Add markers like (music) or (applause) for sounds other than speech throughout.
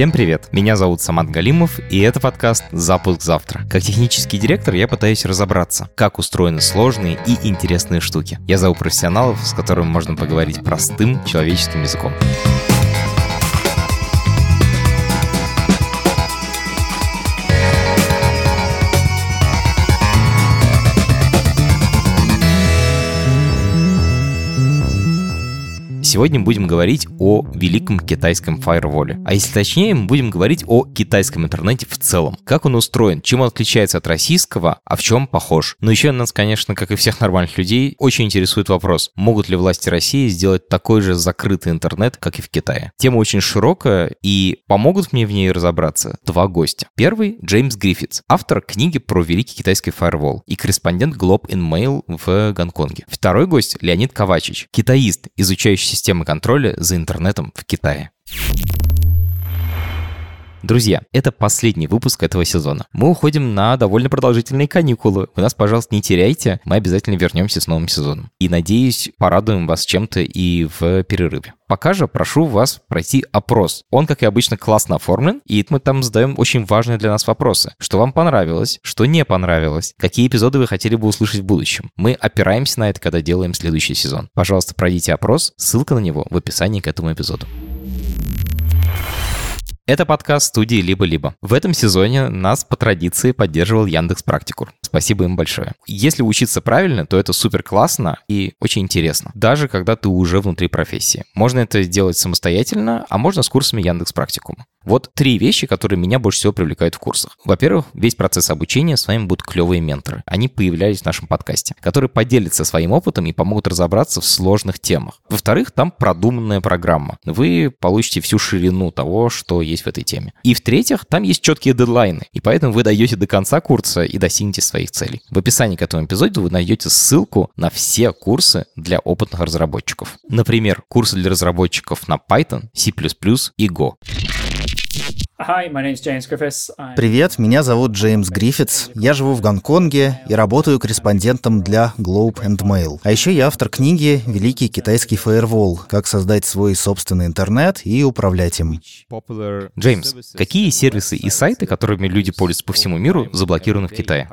Всем привет! Меня зовут Самат Галимов, и это подкаст «Запуск завтра». Как технический директор я пытаюсь разобраться, как устроены сложные и интересные штуки. Я зову профессионалов, с которыми можно поговорить простым человеческим языком. Сегодня будем говорить о великом китайском фаерволе. А если точнее, мы будем говорить о китайском интернете в целом. Как он устроен, чем он отличается от российского, а в чем похож. Но еще нас, конечно, как и всех нормальных людей, очень интересует вопрос, могут ли власти России сделать такой же закрытый интернет, как и в Китае. Тема очень широкая, и помогут мне в ней разобраться два гостя. Первый — Джеймс Гриффитс, автор книги про великий китайский фаервол и корреспондент Globe in Mail в Гонконге. Второй гость — Леонид Ковачич, китаист, изучающий системы контроля за интернетом в Китае. Друзья, это последний выпуск этого сезона. Мы уходим на довольно продолжительные каникулы. Вы нас, пожалуйста, не теряйте. Мы обязательно вернемся с новым сезоном. И, надеюсь, порадуем вас чем-то и в перерыве. Пока же прошу вас пройти опрос. Он, как и обычно, классно оформлен, и мы там задаем очень важные для нас вопросы. Что вам понравилось, что не понравилось, какие эпизоды вы хотели бы услышать в будущем. Мы опираемся на это, когда делаем следующий сезон. Пожалуйста, пройдите опрос, ссылка на него в описании к этому эпизоду. Это подкаст студии «Либо-либо». В этом сезоне нас по традиции поддерживал Яндекс Практикур. Спасибо им большое. Если учиться правильно, то это супер классно и очень интересно. Даже когда ты уже внутри профессии. Можно это сделать самостоятельно, а можно с курсами Яндекс Практикума. Вот три вещи, которые меня больше всего привлекают в курсах. Во-первых, весь процесс обучения с вами будут клевые менторы. Они появлялись в нашем подкасте, которые поделятся своим опытом и помогут разобраться в сложных темах. Во-вторых, там продуманная программа. Вы получите всю ширину того, что есть в этой теме. И в-третьих, там есть четкие дедлайны, и поэтому вы дойдете до конца курса и достигнете своих целей. В описании к этому эпизоду вы найдете ссылку на все курсы для опытных разработчиков. Например, курсы для разработчиков на Python, C++ и Go. Привет, меня зовут Джеймс Гриффитс. Я живу в Гонконге и работаю корреспондентом для Globe and Mail. А еще я автор книги «Великий китайский фаервол. Как создать свой собственный интернет и управлять им». Джеймс, какие сервисы и сайты, которыми люди пользуются по всему миру, заблокированы в Китае?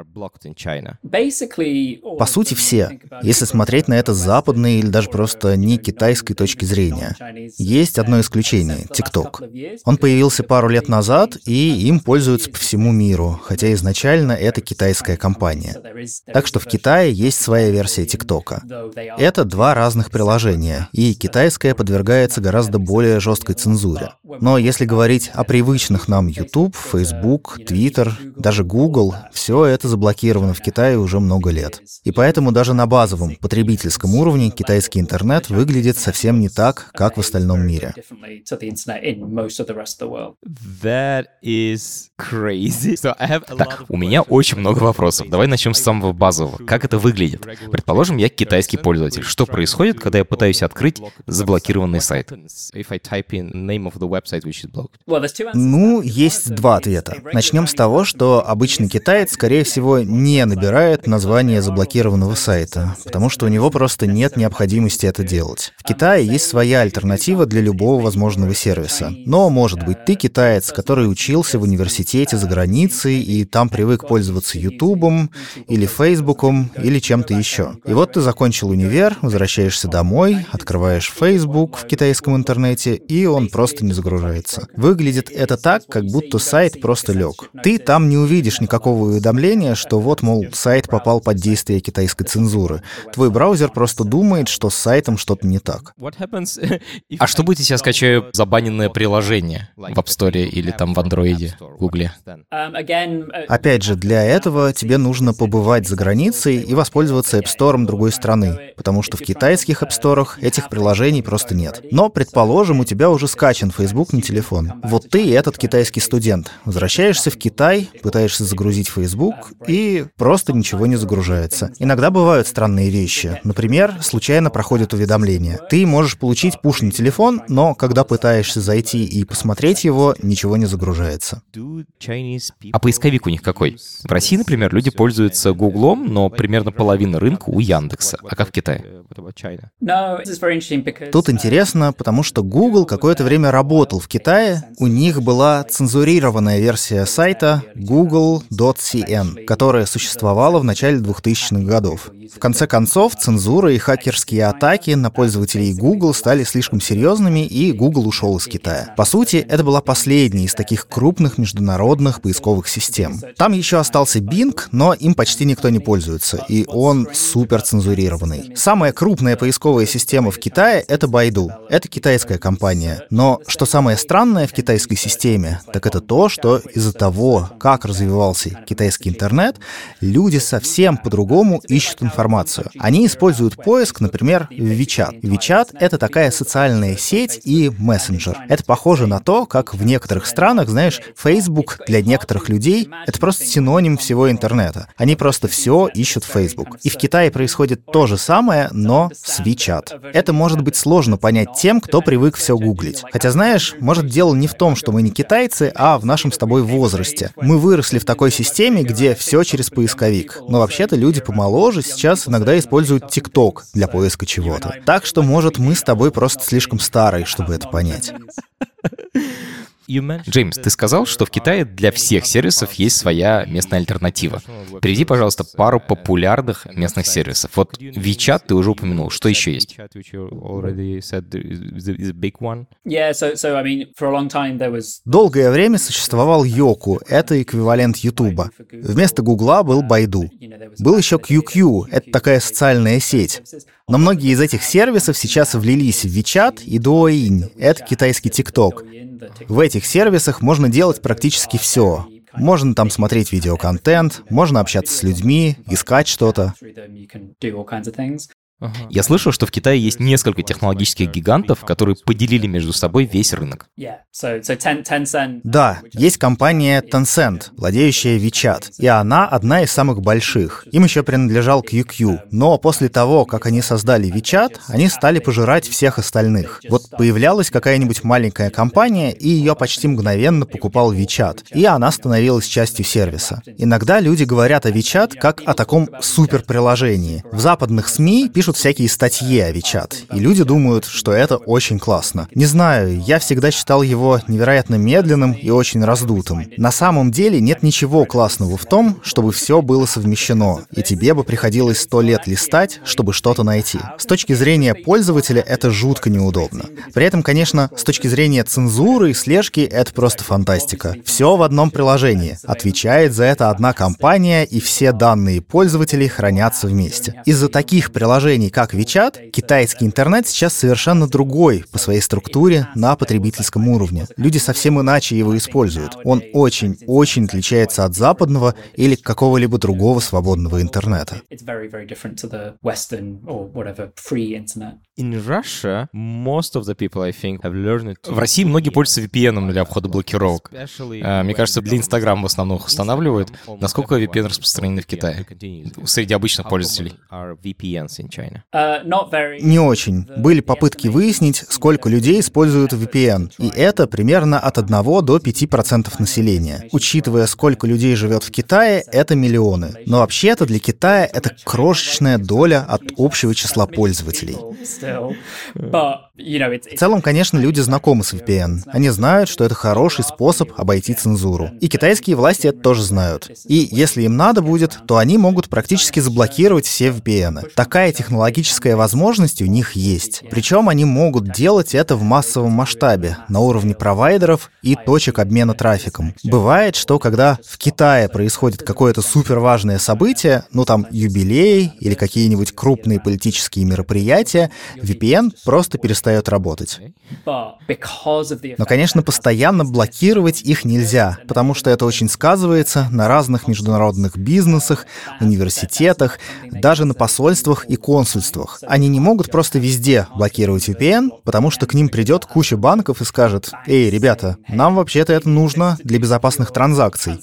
По сути, все. Если смотреть на это с западной или даже просто не китайской точки зрения. Есть одно исключение — TikTok. Он появился пару лет назад назад, и им пользуются по всему миру, хотя изначально это китайская компания. Так что в Китае есть своя версия ТикТока. Это два разных приложения, и китайская подвергается гораздо более жесткой цензуре. Но если говорить о привычных нам YouTube, Facebook, Twitter, даже Google, все это заблокировано в Китае уже много лет. И поэтому даже на базовом потребительском уровне китайский интернет выглядит совсем не так, как в остальном мире. That is crazy. So I have так, у меня очень много вопросов. Давай начнем с самого базового. Как это выглядит? Предположим, я китайский пользователь. Что происходит, когда я пытаюсь открыть заблокированный сайт? Ну, есть два ответа. Начнем с того, что обычный китаец, скорее всего, не набирает название заблокированного сайта, потому что у него просто нет необходимости это делать. В Китае есть своя альтернатива для любого возможного сервиса. Но, может быть, ты китаец, который учился в университете за границей и там привык пользоваться Ютубом или Фейсбуком или чем-то еще. И вот ты закончил универ, возвращаешься домой, открываешь Facebook в китайском интернете, и он просто не загружается. Выглядит это так, как будто сайт просто лег. Ты там не увидишь никакого уведомления, что вот, мол, сайт попал под действие китайской цензуры. Твой браузер просто думает, что с сайтом что-то не так. (laughs) А что будет, если я скачаю забаненное приложение в App Store или или там в андроиде, гугле? Опять же, для этого тебе нужно побывать за границей и воспользоваться App Store другой страны, потому что в китайских App Store этих приложений просто нет. Но, предположим, у тебя уже скачан Facebook на телефон. Вот ты этот китайский студент. Возвращаешься в Китай, пытаешься загрузить Facebook, и просто ничего не загружается. Иногда бывают странные вещи. Например, случайно проходит уведомление. Ты можешь получить пуш на телефон, но когда пытаешься зайти и посмотреть его, ничего не загружается. А поисковик у них какой? В России, например, люди пользуются Гуглом, но примерно половина рынка у Яндекса. А как в Китае? Тут интересно, потому что Google какое-то время работал работал в Китае, у них была цензурированная версия сайта google.cn, которая существовала в начале 2000-х годов. В конце концов, цензура и хакерские атаки на пользователей Google стали слишком серьезными, и Google ушел из Китая. По сути, это была последняя из таких крупных международных поисковых систем. Там еще остался Bing, но им почти никто не пользуется, и он супер цензурированный. Самая крупная поисковая система в Китае — это Baidu. Это китайская компания. Но что самое странное в китайской системе, так это то, что из-за того, как развивался китайский интернет, люди совсем по-другому ищут информацию. Они используют поиск, например, в WeChat. WeChat — это такая социальная сеть и мессенджер. Это похоже на то, как в некоторых странах, знаешь, Facebook для некоторых людей — это просто синоним всего интернета. Они просто все ищут Facebook. И в Китае происходит то же самое, но с WeChat. Это может быть сложно понять тем, кто привык все гуглить. Хотя, знаешь, может дело не в том, что мы не китайцы, а в нашем с тобой возрасте. Мы выросли в такой системе, где все через поисковик. Но вообще-то люди помоложе сейчас иногда используют TikTok для поиска чего-то. Так что, может, мы с тобой просто слишком старые, чтобы это понять. Джеймс, ты сказал, что в Китае для всех сервисов есть своя местная альтернатива. Приведи, пожалуйста, пару популярных местных сервисов. Вот WeChat ты уже упомянул. Что еще есть? Долгое время существовал Йоку, это эквивалент Ютуба. Вместо Гугла был Байду. Был еще QQ, это такая социальная сеть. Но многие из этих сервисов сейчас влились в WeChat и Douyin, это китайский TikTok. В этих сервисах можно делать практически все. Можно там смотреть видеоконтент, можно общаться с людьми, искать что-то. Я слышал, что в Китае есть несколько технологических гигантов, которые поделили между собой весь рынок. Да, есть компания Tencent, владеющая WeChat, и она одна из самых больших. Им еще принадлежал QQ, но после того, как они создали WeChat, они стали пожирать всех остальных. Вот появлялась какая-нибудь маленькая компания, и ее почти мгновенно покупал WeChat, и она становилась частью сервиса. Иногда люди говорят о WeChat как о таком суперприложении. В западных СМИ пишут пишут всякие статьи о Вичат, и люди думают, что это очень классно. Не знаю, я всегда считал его невероятно медленным и очень раздутым. На самом деле нет ничего классного в том, чтобы все было совмещено, и тебе бы приходилось сто лет листать, чтобы что-то найти. С точки зрения пользователя это жутко неудобно. При этом, конечно, с точки зрения цензуры и слежки это просто фантастика. Все в одном приложении. Отвечает за это одна компания, и все данные пользователей хранятся вместе. Из-за таких приложений приложений, как WeChat, китайский интернет сейчас совершенно другой по своей структуре на потребительском уровне. Люди совсем иначе его используют. Он очень-очень отличается от западного или какого-либо другого свободного интернета. В России многие пользуются VPN для обхода блокировок. А, мне кажется, для Инстаграма в основном их устанавливают. Насколько VPN распространены в Китае среди обычных пользователей? Uh, Не очень. Были попытки выяснить, сколько людей используют VPN, и это примерно от 1 до 5% населения. Учитывая, сколько людей живет в Китае, это миллионы. Но вообще-то для Китая это крошечная доля от общего числа пользователей. В целом, конечно, люди знакомы с VPN. Они знают, что это хороший способ обойти цензуру. И китайские власти это тоже знают. И если им надо будет, то они могут практически заблокировать все VPN. Такая технологическая возможность у них есть. Причем они могут делать это в массовом масштабе, на уровне провайдеров и точек обмена трафиком. Бывает, что когда в Китае происходит какое-то суперважное событие, ну там юбилей или какие-нибудь крупные политические мероприятия, VPN просто перестает перестает работать. Но, конечно, постоянно блокировать их нельзя, потому что это очень сказывается на разных международных бизнесах, университетах, даже на посольствах и консульствах. Они не могут просто везде блокировать VPN, потому что к ним придет куча банков и скажет, «Эй, ребята, нам вообще-то это нужно для безопасных транзакций».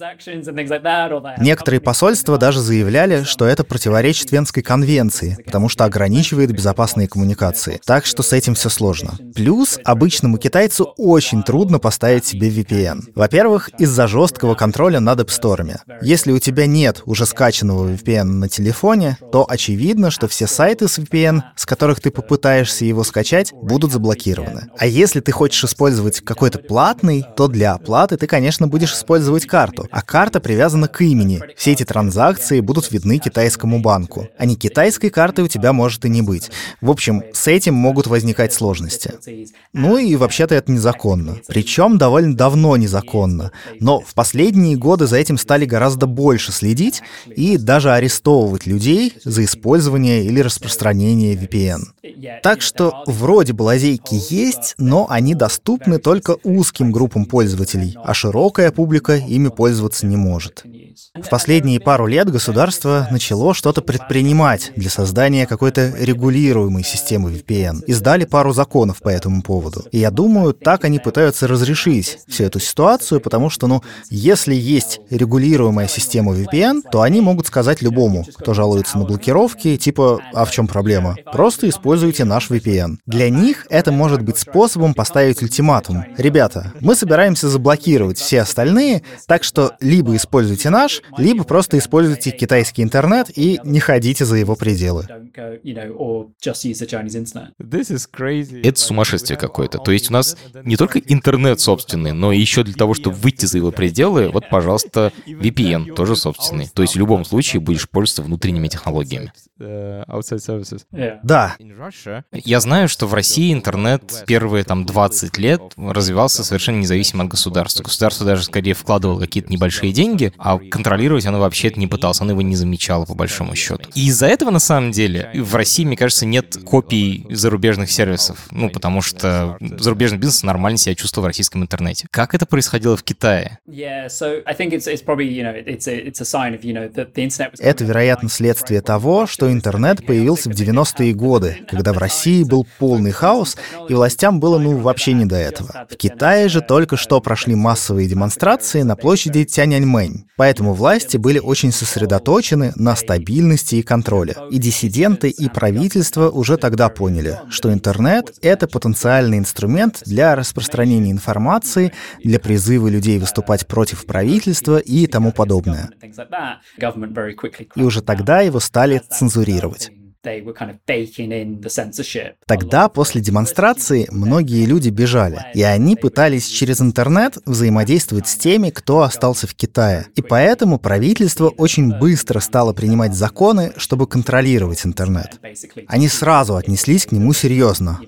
Некоторые посольства даже заявляли, что это противоречит Венской конвенции, потому что ограничивает безопасные коммуникации. Так что с этим все сложно. Плюс обычному китайцу очень трудно поставить себе VPN. Во-первых, из-за жесткого контроля над App Store. Если у тебя нет уже скачанного VPN на телефоне, то очевидно, что все сайты с VPN, с которых ты попытаешься его скачать, будут заблокированы. А если ты хочешь использовать какой-то платный, то для оплаты ты, конечно, будешь использовать карту. А карта привязана к имени. Все эти транзакции будут видны китайскому банку. А не китайской карты у тебя может и не быть. В общем, с этим могут возникать сложности. Ну и вообще-то это незаконно. Причем довольно давно незаконно. Но в последние годы за этим стали гораздо больше следить и даже арестовывать людей за использование или распространение VPN. Так что вроде бы лазейки есть, но они доступны только узким группам пользователей, а широкая публика ими пользоваться не может. В последние пару лет государство начало что-то предпринимать для создания какой-то регулируемой системы VPN. Издали пару законов по этому поводу. И я думаю, так они пытаются разрешить всю эту ситуацию, потому что, ну, если есть регулируемая система VPN, то они могут сказать любому, кто жалуется на блокировки, типа, а в чем проблема? Просто используйте наш VPN. Для них это может быть способом поставить ультиматум. Ребята, мы собираемся заблокировать все остальные, так что либо используйте наш, наш, либо просто используйте китайский интернет и не ходите за его пределы. Это сумасшествие какое-то. То есть у нас не только интернет собственный, но еще для того, чтобы выйти за его пределы, вот, пожалуйста, VPN тоже собственный. То есть в любом случае будешь пользоваться внутренними технологиями. Да. Я знаю, что в России интернет первые там 20 лет развивался совершенно независимо от государства. Государство даже скорее вкладывало какие-то небольшие деньги, а контролировать оно вообще не пыталось, оно его не замечало по большому счету. И из-за этого, на самом деле, в России, мне кажется, нет копий зарубежных сервисов. Ну, потому что зарубежный бизнес нормально себя чувствовал в российском интернете. Как это происходило в Китае? Это, вероятно, следствие того, что интернет появился в 90-е годы, когда в России был полный хаос, и властям было, ну, вообще не до этого. В Китае же только что прошли массовые демонстрации на площади Тяньаньмэнь. Поэтому власти были очень сосредоточены на стабильности и контроле. И диссиденты, и правительство уже тогда поняли, что интернет — это потенциальный инструмент для распространения информации, для призыва людей выступать против правительства и тому подобное. И уже тогда его стали цензурировать. Тогда, после демонстрации, многие люди бежали, и они пытались через интернет взаимодействовать с теми, кто остался в Китае. И поэтому правительство очень быстро стало принимать законы, чтобы контролировать интернет. Они сразу отнеслись к нему серьезно.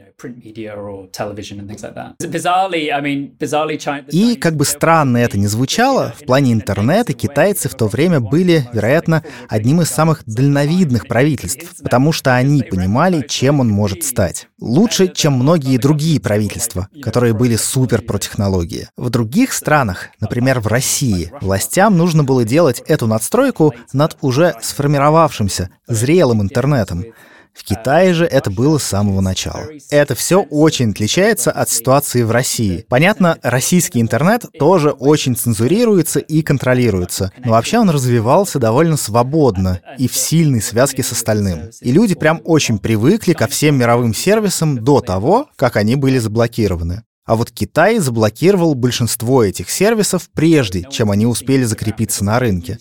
И, как бы странно это ни звучало, в плане интернета китайцы в то время были, вероятно, одним из самых дальновидных правительств, потому что они понимали, чем он может стать. Лучше, чем многие другие правительства, которые были супер про технологии. В других странах, например, в России, властям нужно было делать эту надстройку над уже сформировавшимся, зрелым интернетом. В Китае же это было с самого начала. Это все очень отличается от ситуации в России. Понятно, российский интернет тоже очень цензурируется и контролируется, но вообще он развивался довольно свободно и в сильной связке с остальным. И люди прям очень привыкли ко всем мировым сервисам до того, как они были заблокированы. А вот Китай заблокировал большинство этих сервисов прежде, чем они успели закрепиться на рынке.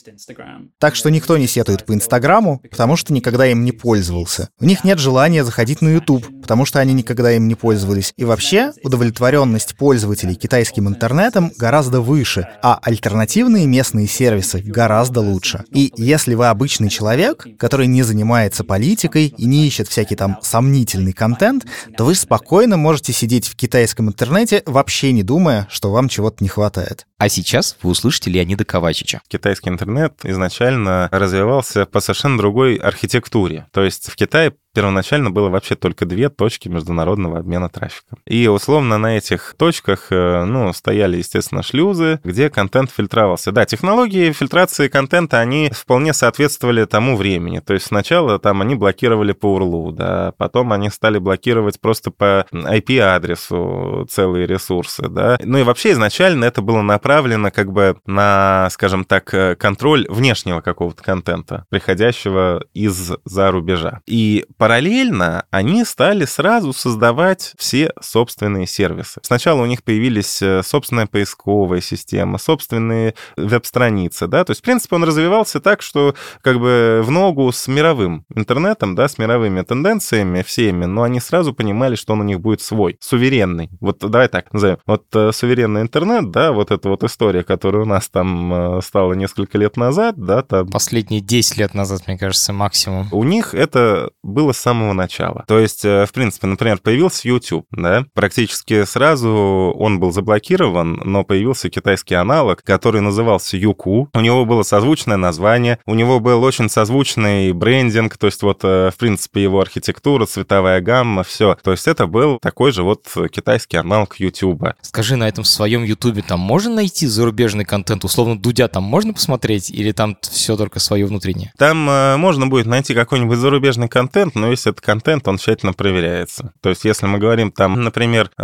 Так что никто не сетует по Инстаграму, потому что никогда им не пользовался. У них нет желания заходить на YouTube, потому что они никогда им не пользовались. И вообще, удовлетворенность пользователей китайским интернетом гораздо выше, а альтернативные местные сервисы гораздо лучше. И если вы обычный человек, который не занимается политикой и не ищет всякий там сомнительный контент, то вы спокойно можете сидеть в китайском интернете интернете, вообще не думая, что вам чего-то не хватает. А сейчас вы услышите Леонида Ковачича. Китайский интернет изначально развивался по совершенно другой архитектуре. То есть в Китае первоначально было вообще только две точки международного обмена трафиком. И условно на этих точках, э, ну, стояли, естественно, шлюзы, где контент фильтровался. Да, технологии фильтрации контента, они вполне соответствовали тому времени. То есть сначала там они блокировали по URL, да, потом они стали блокировать просто по IP-адресу целые ресурсы, да. Ну и вообще изначально это было на направлена как бы на, скажем так, э, контроль внешнего какого-то контента, приходящего из-за рубежа. И параллельно они стали сразу создавать все собственные сервисы. Сначала у них появились э, собственная поисковая система, собственные веб-страницы, да, то есть, в принципе, он развивался так, что как бы в ногу с мировым интернетом, да, с мировыми тенденциями всеми, но они сразу понимали, что он у них будет свой, суверенный. Вот давай так назовем. Вот э, суверенный интернет, да, вот эта вот история, которая у нас там э, стала несколько лет назад, да, там... Последние 10 лет назад, мне кажется, максимум. У них это было с самого начала. То есть, э, в принципе, например, появился YouTube, да, практически сразу он был заблокирован, но появился китайский аналог, который назывался Юку. У него было созвучное название, у него был очень созвучный брендинг, то есть вот, в принципе, его архитектура, цветовая гамма, все. То есть это был такой же вот китайский аналог YouTube. Скажи, на этом своем YouTube там можно найти зарубежный контент? Условно, Дудя там можно посмотреть? Или там все только свое внутреннее? Там э, можно будет найти какой-нибудь зарубежный контент, но если это контент, он тщательно проверяется. То есть если мы говорим там, например, э,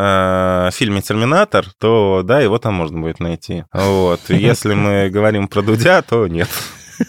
о фильме «Терминатор», то да, его там можно будет найти. Вот. Если мы говорим про Дудя, то нет.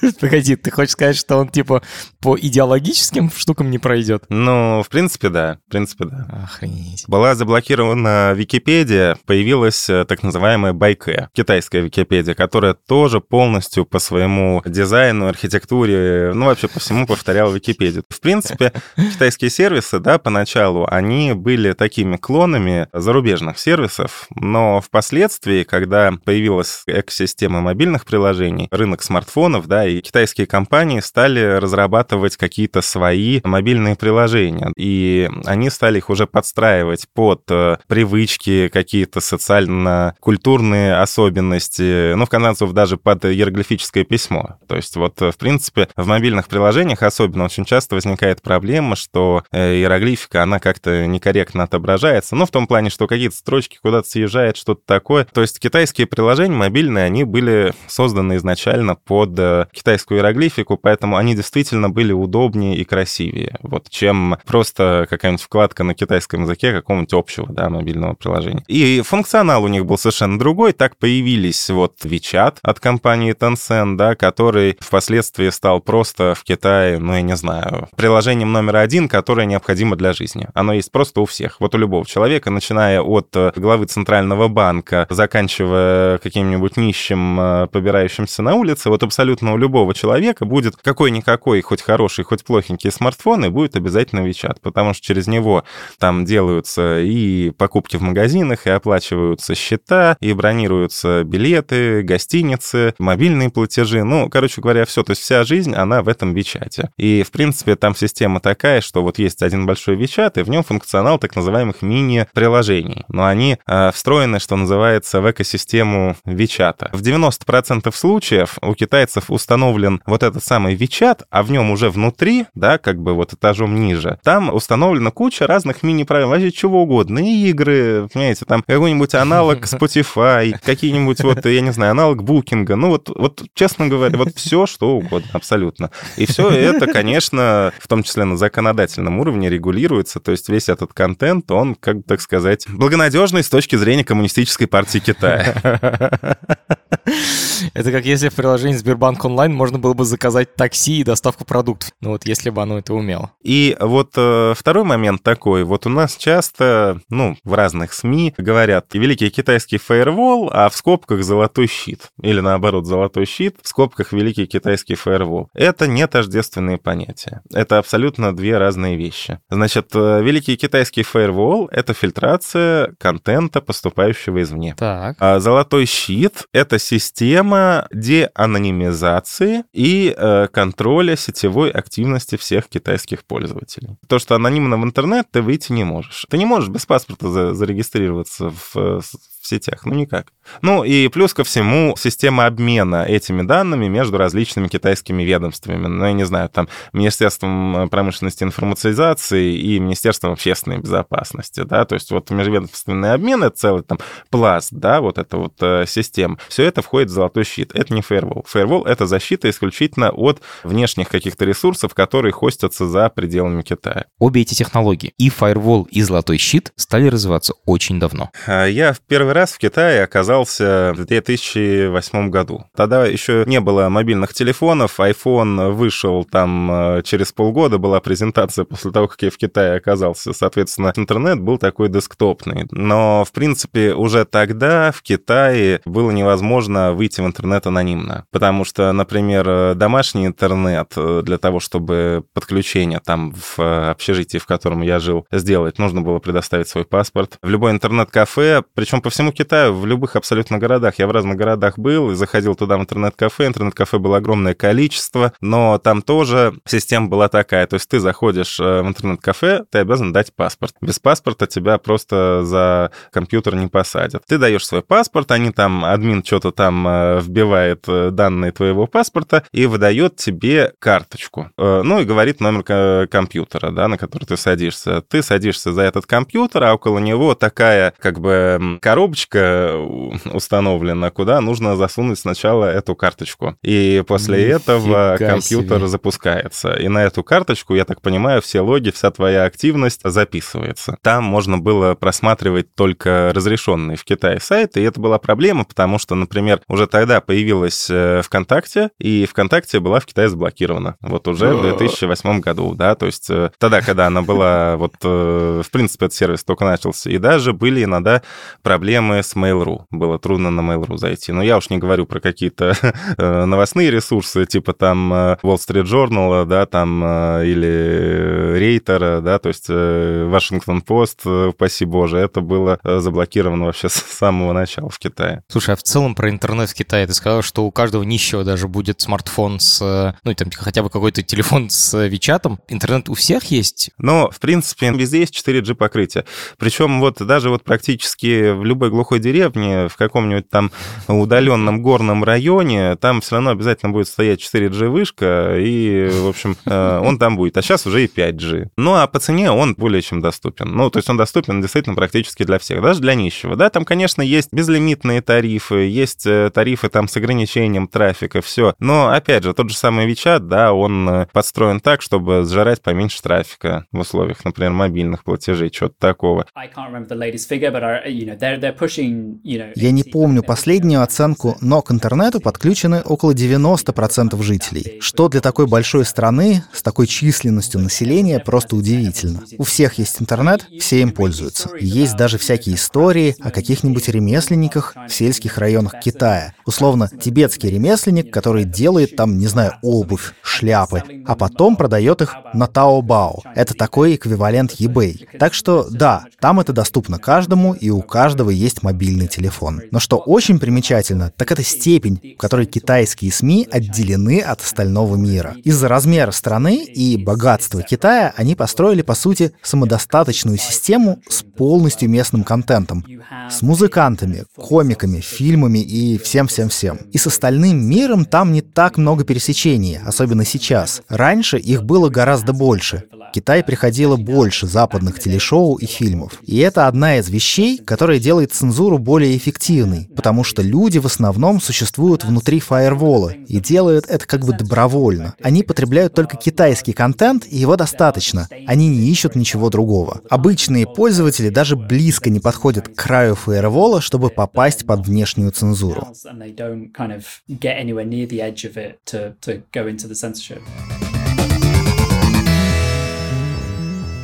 (laughs) Погоди, ты хочешь сказать, что он типа по идеологическим штукам не пройдет? Ну, в принципе, да. В принципе, да. Охренеть. Была заблокирована Википедия, появилась э, так называемая Байке, китайская Википедия, которая тоже полностью по своему дизайну, архитектуре, ну, вообще по всему повторяла Википедию. В принципе, (laughs) китайские сервисы, да, поначалу, они были такими клонами зарубежных сервисов, но впоследствии, когда появилась экосистема мобильных приложений, рынок смартфонов, да, и китайские компании стали разрабатывать какие-то свои мобильные приложения, и они стали их уже подстраивать под э, привычки, какие-то социально-культурные особенности, ну, в конце концов, даже под иероглифическое письмо. То есть вот, в принципе, в мобильных приложениях особенно очень часто возникает проблема, что э, иероглифика, она как-то некорректно отображается, ну, в том плане, что какие-то строчки куда-то съезжают, что-то такое. То есть китайские приложения мобильные, они были созданы изначально под э, китайскую иероглифику, поэтому они действительно были удобнее и красивее, вот, чем просто какая-нибудь вкладка на китайском языке какого-нибудь общего, да, мобильного приложения. И функционал у них был совершенно другой, так появились вот WeChat от компании Tencent, да, который впоследствии стал просто в Китае, ну, я не знаю, приложением номер один, которое необходимо для жизни. Оно есть просто у всех, вот у любого человека, начиная от э, главы Центрального банка, заканчивая каким-нибудь нищим, э, побирающимся на улице, вот абсолютно у любого человека будет какой-никакой, хоть хороший, хоть плохенький смартфон, и будет обязательно WeChat, потому что через него там делаются и покупки в магазинах, и оплачиваются счета, и бронируются билеты, гостиницы, мобильные платежи, ну, короче говоря, все, то есть вся жизнь, она в этом WeChat. И, в принципе, там система такая, что вот есть один большой WeChat, и в нем функционал так называемых мини-приложений. Но они э, встроены, что называется, в экосистему WeChat. В 90% случаев у китайцев установлен вот этот самый WeChat, а в нем уже внутри, да, как бы вот этажом ниже, там установлена куча разных мини-правил, вообще чего угодно, и игры, понимаете, там какой-нибудь аналог (laughs) Spotify, какие-нибудь вот, я не знаю, аналог букинга, ну вот, вот честно говоря, вот все, что угодно, абсолютно. И все это, конечно, в том числе на законодательном уровне регулируется, то есть весь этот контент, он, как так сказать, благонадежный с точки зрения коммунистической партии Китая. (laughs) Это как если в приложении Сбербанк онлайн можно было бы заказать такси и доставку продуктов. Ну вот если бы оно это умело. И вот э, второй момент такой. Вот у нас часто, ну, в разных СМИ говорят великий китайский фаервол, а в скобках золотой щит. Или наоборот, золотой щит, в скобках великий китайский фаервол. Это не тождественные понятия. Это абсолютно две разные вещи. Значит, э, великий китайский фаервол — это фильтрация контента, поступающего извне. Так. А золотой щит — это система деанонимизации и э, контроля сетевой активности всех китайских пользователей. То, что анонимно в интернет, ты выйти не можешь. Ты не можешь без паспорта за зарегистрироваться в, в сетях, ну никак. Ну и плюс ко всему система обмена этими данными между различными китайскими ведомствами. Ну, я не знаю, там Министерством промышленности и информатизации и Министерством общественной безопасности, да, то есть вот межведомственный обмен — это целый там пласт, да, вот эта вот э, система. Все это входит в золотой щит. Это не фаервол. Фаервол — это защита исключительно от внешних каких-то ресурсов, которые хостятся за пределами Китая. Обе эти технологии, и фаервол, и золотой щит, стали развиваться очень давно. А, я в первый раз в Китае оказался в 2008 году. Тогда еще не было мобильных телефонов, iPhone вышел там э, через полгода, была презентация после того, как я в Китае оказался. Соответственно, интернет был такой десктопный. Но, в принципе, уже тогда в Китае было невозможно выйти в интернет анонимно. Потому что, например, домашний интернет э, для того, чтобы подключение там в общежитии, в котором я жил, сделать, нужно было предоставить свой паспорт. В любой интернет-кафе, причем по всему Китаю, в любых абсолютно городах. Я в разных городах был и заходил туда в интернет-кафе. Интернет-кафе было огромное количество, но там тоже система была такая. То есть ты заходишь э, в интернет-кафе, ты обязан дать паспорт. Без паспорта тебя просто за компьютер не посадят. Ты даешь свой паспорт, они там, админ что-то там э, вбивает э, данные твоего паспорта и выдает тебе карточку. Ну и говорит номер компьютера, да, на который ты садишься. Ты садишься за этот компьютер, а около него такая как бы коробочка установлена, куда нужно засунуть сначала эту карточку. И после Нифига этого компьютер себе. запускается. И на эту карточку, я так понимаю, все логи, вся твоя активность записывается. Там можно было просматривать только разрешенные в Китае сайты, и это была проблема, потому что, например, уже тогда появилась э, ВКонтакте, и ВКонтакте была в Китае заблокирована. Вот уже в 2008 году, да, то есть э, тогда, когда она была, (laughs) вот, э, в принципе, этот сервис только начался, и даже были иногда проблемы с Mail.ru. Было трудно на Mail.ru зайти. Но я уж не говорю про какие-то (laughs) новостные ресурсы, типа там Wall Street Journal, да, там, или Рейтера, да, то есть Washington Post, упаси боже, это было заблокировано вообще (laughs) с самого начала в Китае. Слушай, а в целом про интернет в Китае ты сказал, что у каждого нищего даже будет смартфон с, ну, там, хотя бы какой-то телефон с Вичатом. Интернет у всех есть? Но, в принципе, везде есть 4G покрытие. Причем вот даже вот практически в любой глухой деревне, в каком-нибудь там удаленном горном районе, там все равно обязательно будет стоять 4G вышка, и, в общем, э, он там будет. А сейчас уже и 5G. Ну, а по цене он более чем доступен. Ну, то есть он доступен действительно практически для всех, даже для нищего. Да, там, конечно, есть безлимитные тарифы, есть э, тарифы там с ограничением трафика, все. Но, опять же, тот же самый WeChat, да, он э, подстроен так, чтобы сжирать поменьше трафика в условиях, например, мобильных платежей, что-то такого. Я не помню последнюю оценку, но к интернету подключены около 90% жителей, что для такой большой страны с такой численностью населения просто удивительно. У всех есть интернет, все им пользуются. Есть даже всякие истории о каких-нибудь ремесленниках в сельских районах Китая. Условно, тибетский ремесленник, который делает там, не знаю, обувь, шляпы, а потом продает их на Taobao. Это такой эквивалент eBay. Так что да, там это доступно каждому, и у каждого есть мобильный телефон. Но что очень примечательно, так это степень, в которой китайские СМИ отделены от остального мира. Из-за размера страны и богатства Китая они построили, по сути, самодостаточную систему с полностью местным контентом. С музыкантами, комиками, фильмами и всем-всем-всем. И с остальным миром там не так много пересечений, особенно сейчас. Раньше их было гораздо больше. Китай приходило больше западных телешоу и фильмов. И это одна из вещей, которая делает цензуру более эффективной, потому что люди в основном существуют внутри фаервола и делают это как бы добровольно. Они потребляют только китайский контент, и его достаточно. Они не ищут ничего другого. Обычные пользователи даже близко не подходят к краю фаервола, чтобы попасть под внешнюю цензуру.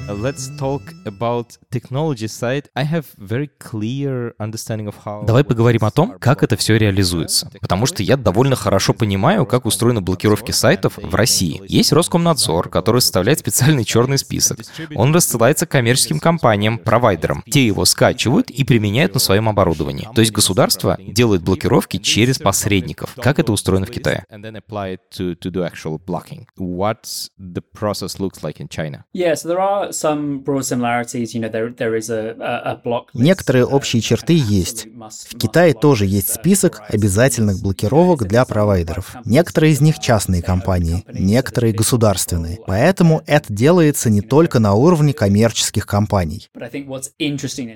Let's talk about technology side. I have very clear understanding of how... Давай поговорим о том, как это все реализуется. Потому что я довольно хорошо понимаю, как устроены блокировки сайтов в России. Есть Роскомнадзор, который составляет специальный черный список. Он рассылается коммерческим компаниям, провайдерам. Те его скачивают и применяют на своем оборудовании. То есть государство делает блокировки через посредников. Как это устроено в Китае? What the process looks like in China? Yeah, so there are Некоторые общие черты есть. В Китае тоже есть список обязательных блокировок для провайдеров. Некоторые из них частные компании, некоторые государственные. Поэтому это делается не только на уровне коммерческих компаний.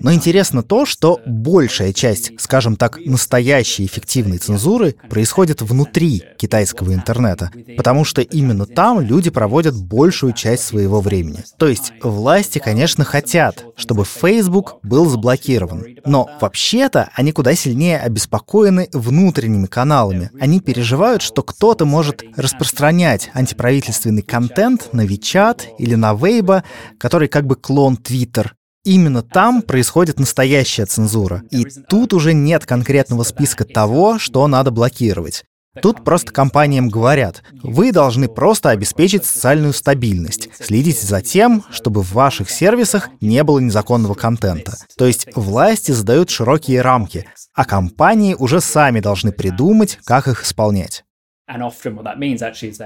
Но интересно то, что большая часть, скажем так, настоящей эффективной цензуры происходит внутри китайского интернета, потому что именно там люди проводят большую часть своего времени. То есть власти, конечно, хотят, чтобы Facebook был заблокирован. Но вообще-то они куда сильнее обеспокоены внутренними каналами. Они переживают, что кто-то может распространять антиправительственный контент на WeChat или на Weibo, который как бы клон Twitter, Именно там происходит настоящая цензура. И тут уже нет конкретного списка того, что надо блокировать. Тут просто компаниям говорят, вы должны просто обеспечить социальную стабильность, следите за тем, чтобы в ваших сервисах не было незаконного контента. То есть власти задают широкие рамки, а компании уже сами должны придумать, как их исполнять.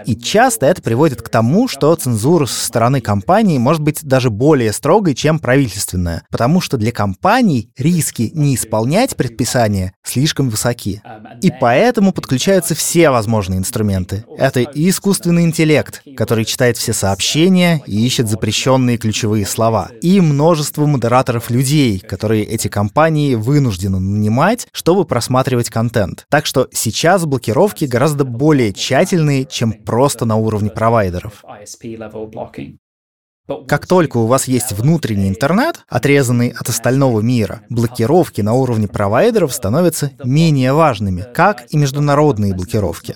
И часто это приводит к тому, что цензура со стороны компании может быть даже более строгой, чем правительственная, потому что для компаний риски не исполнять предписания слишком высоки. Um, и поэтому подключаются все возможные инструменты. Это и искусственный интеллект, который читает все сообщения и ищет запрещенные ключевые слова, и множество модераторов людей, которые эти компании вынуждены нанимать, чтобы просматривать контент. Так что сейчас блокировки гораздо более более тщательные, чем просто на уровне провайдеров. Как только у вас есть внутренний интернет, отрезанный от остального мира, блокировки на уровне провайдеров становятся менее важными, как и международные блокировки.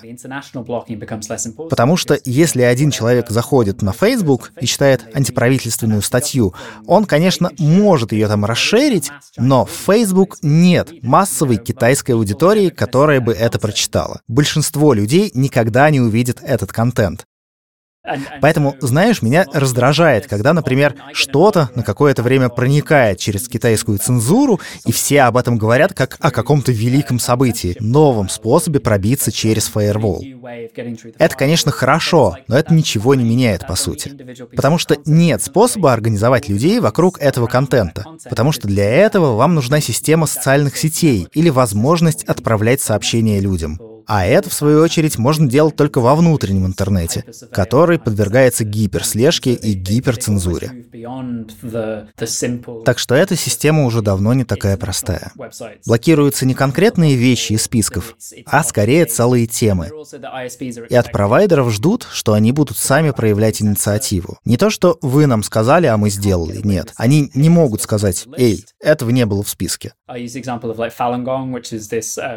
Потому что если один человек заходит на Facebook и читает антиправительственную статью, он, конечно, может ее там расширить, но в Facebook нет массовой китайской аудитории, которая бы это прочитала. Большинство людей никогда не увидит этот контент. Поэтому, знаешь, меня раздражает, когда, например, что-то на какое-то время проникает через китайскую цензуру, и все об этом говорят как о каком-то великом событии, новом способе пробиться через фаервол. Это, конечно, хорошо, но это ничего не меняет, по сути. Потому что нет способа организовать людей вокруг этого контента. Потому что для этого вам нужна система социальных сетей или возможность отправлять сообщения людям. А это, в свою очередь, можно делать только во внутреннем интернете, который подвергается гиперслежке и гиперцензуре. Так что эта система уже давно не такая простая. Блокируются не конкретные вещи из списков, а скорее целые темы. И от провайдеров ждут, что они будут сами проявлять инициативу. Не то, что вы нам сказали, а мы сделали. Нет. Они не могут сказать, эй, этого не было в списке.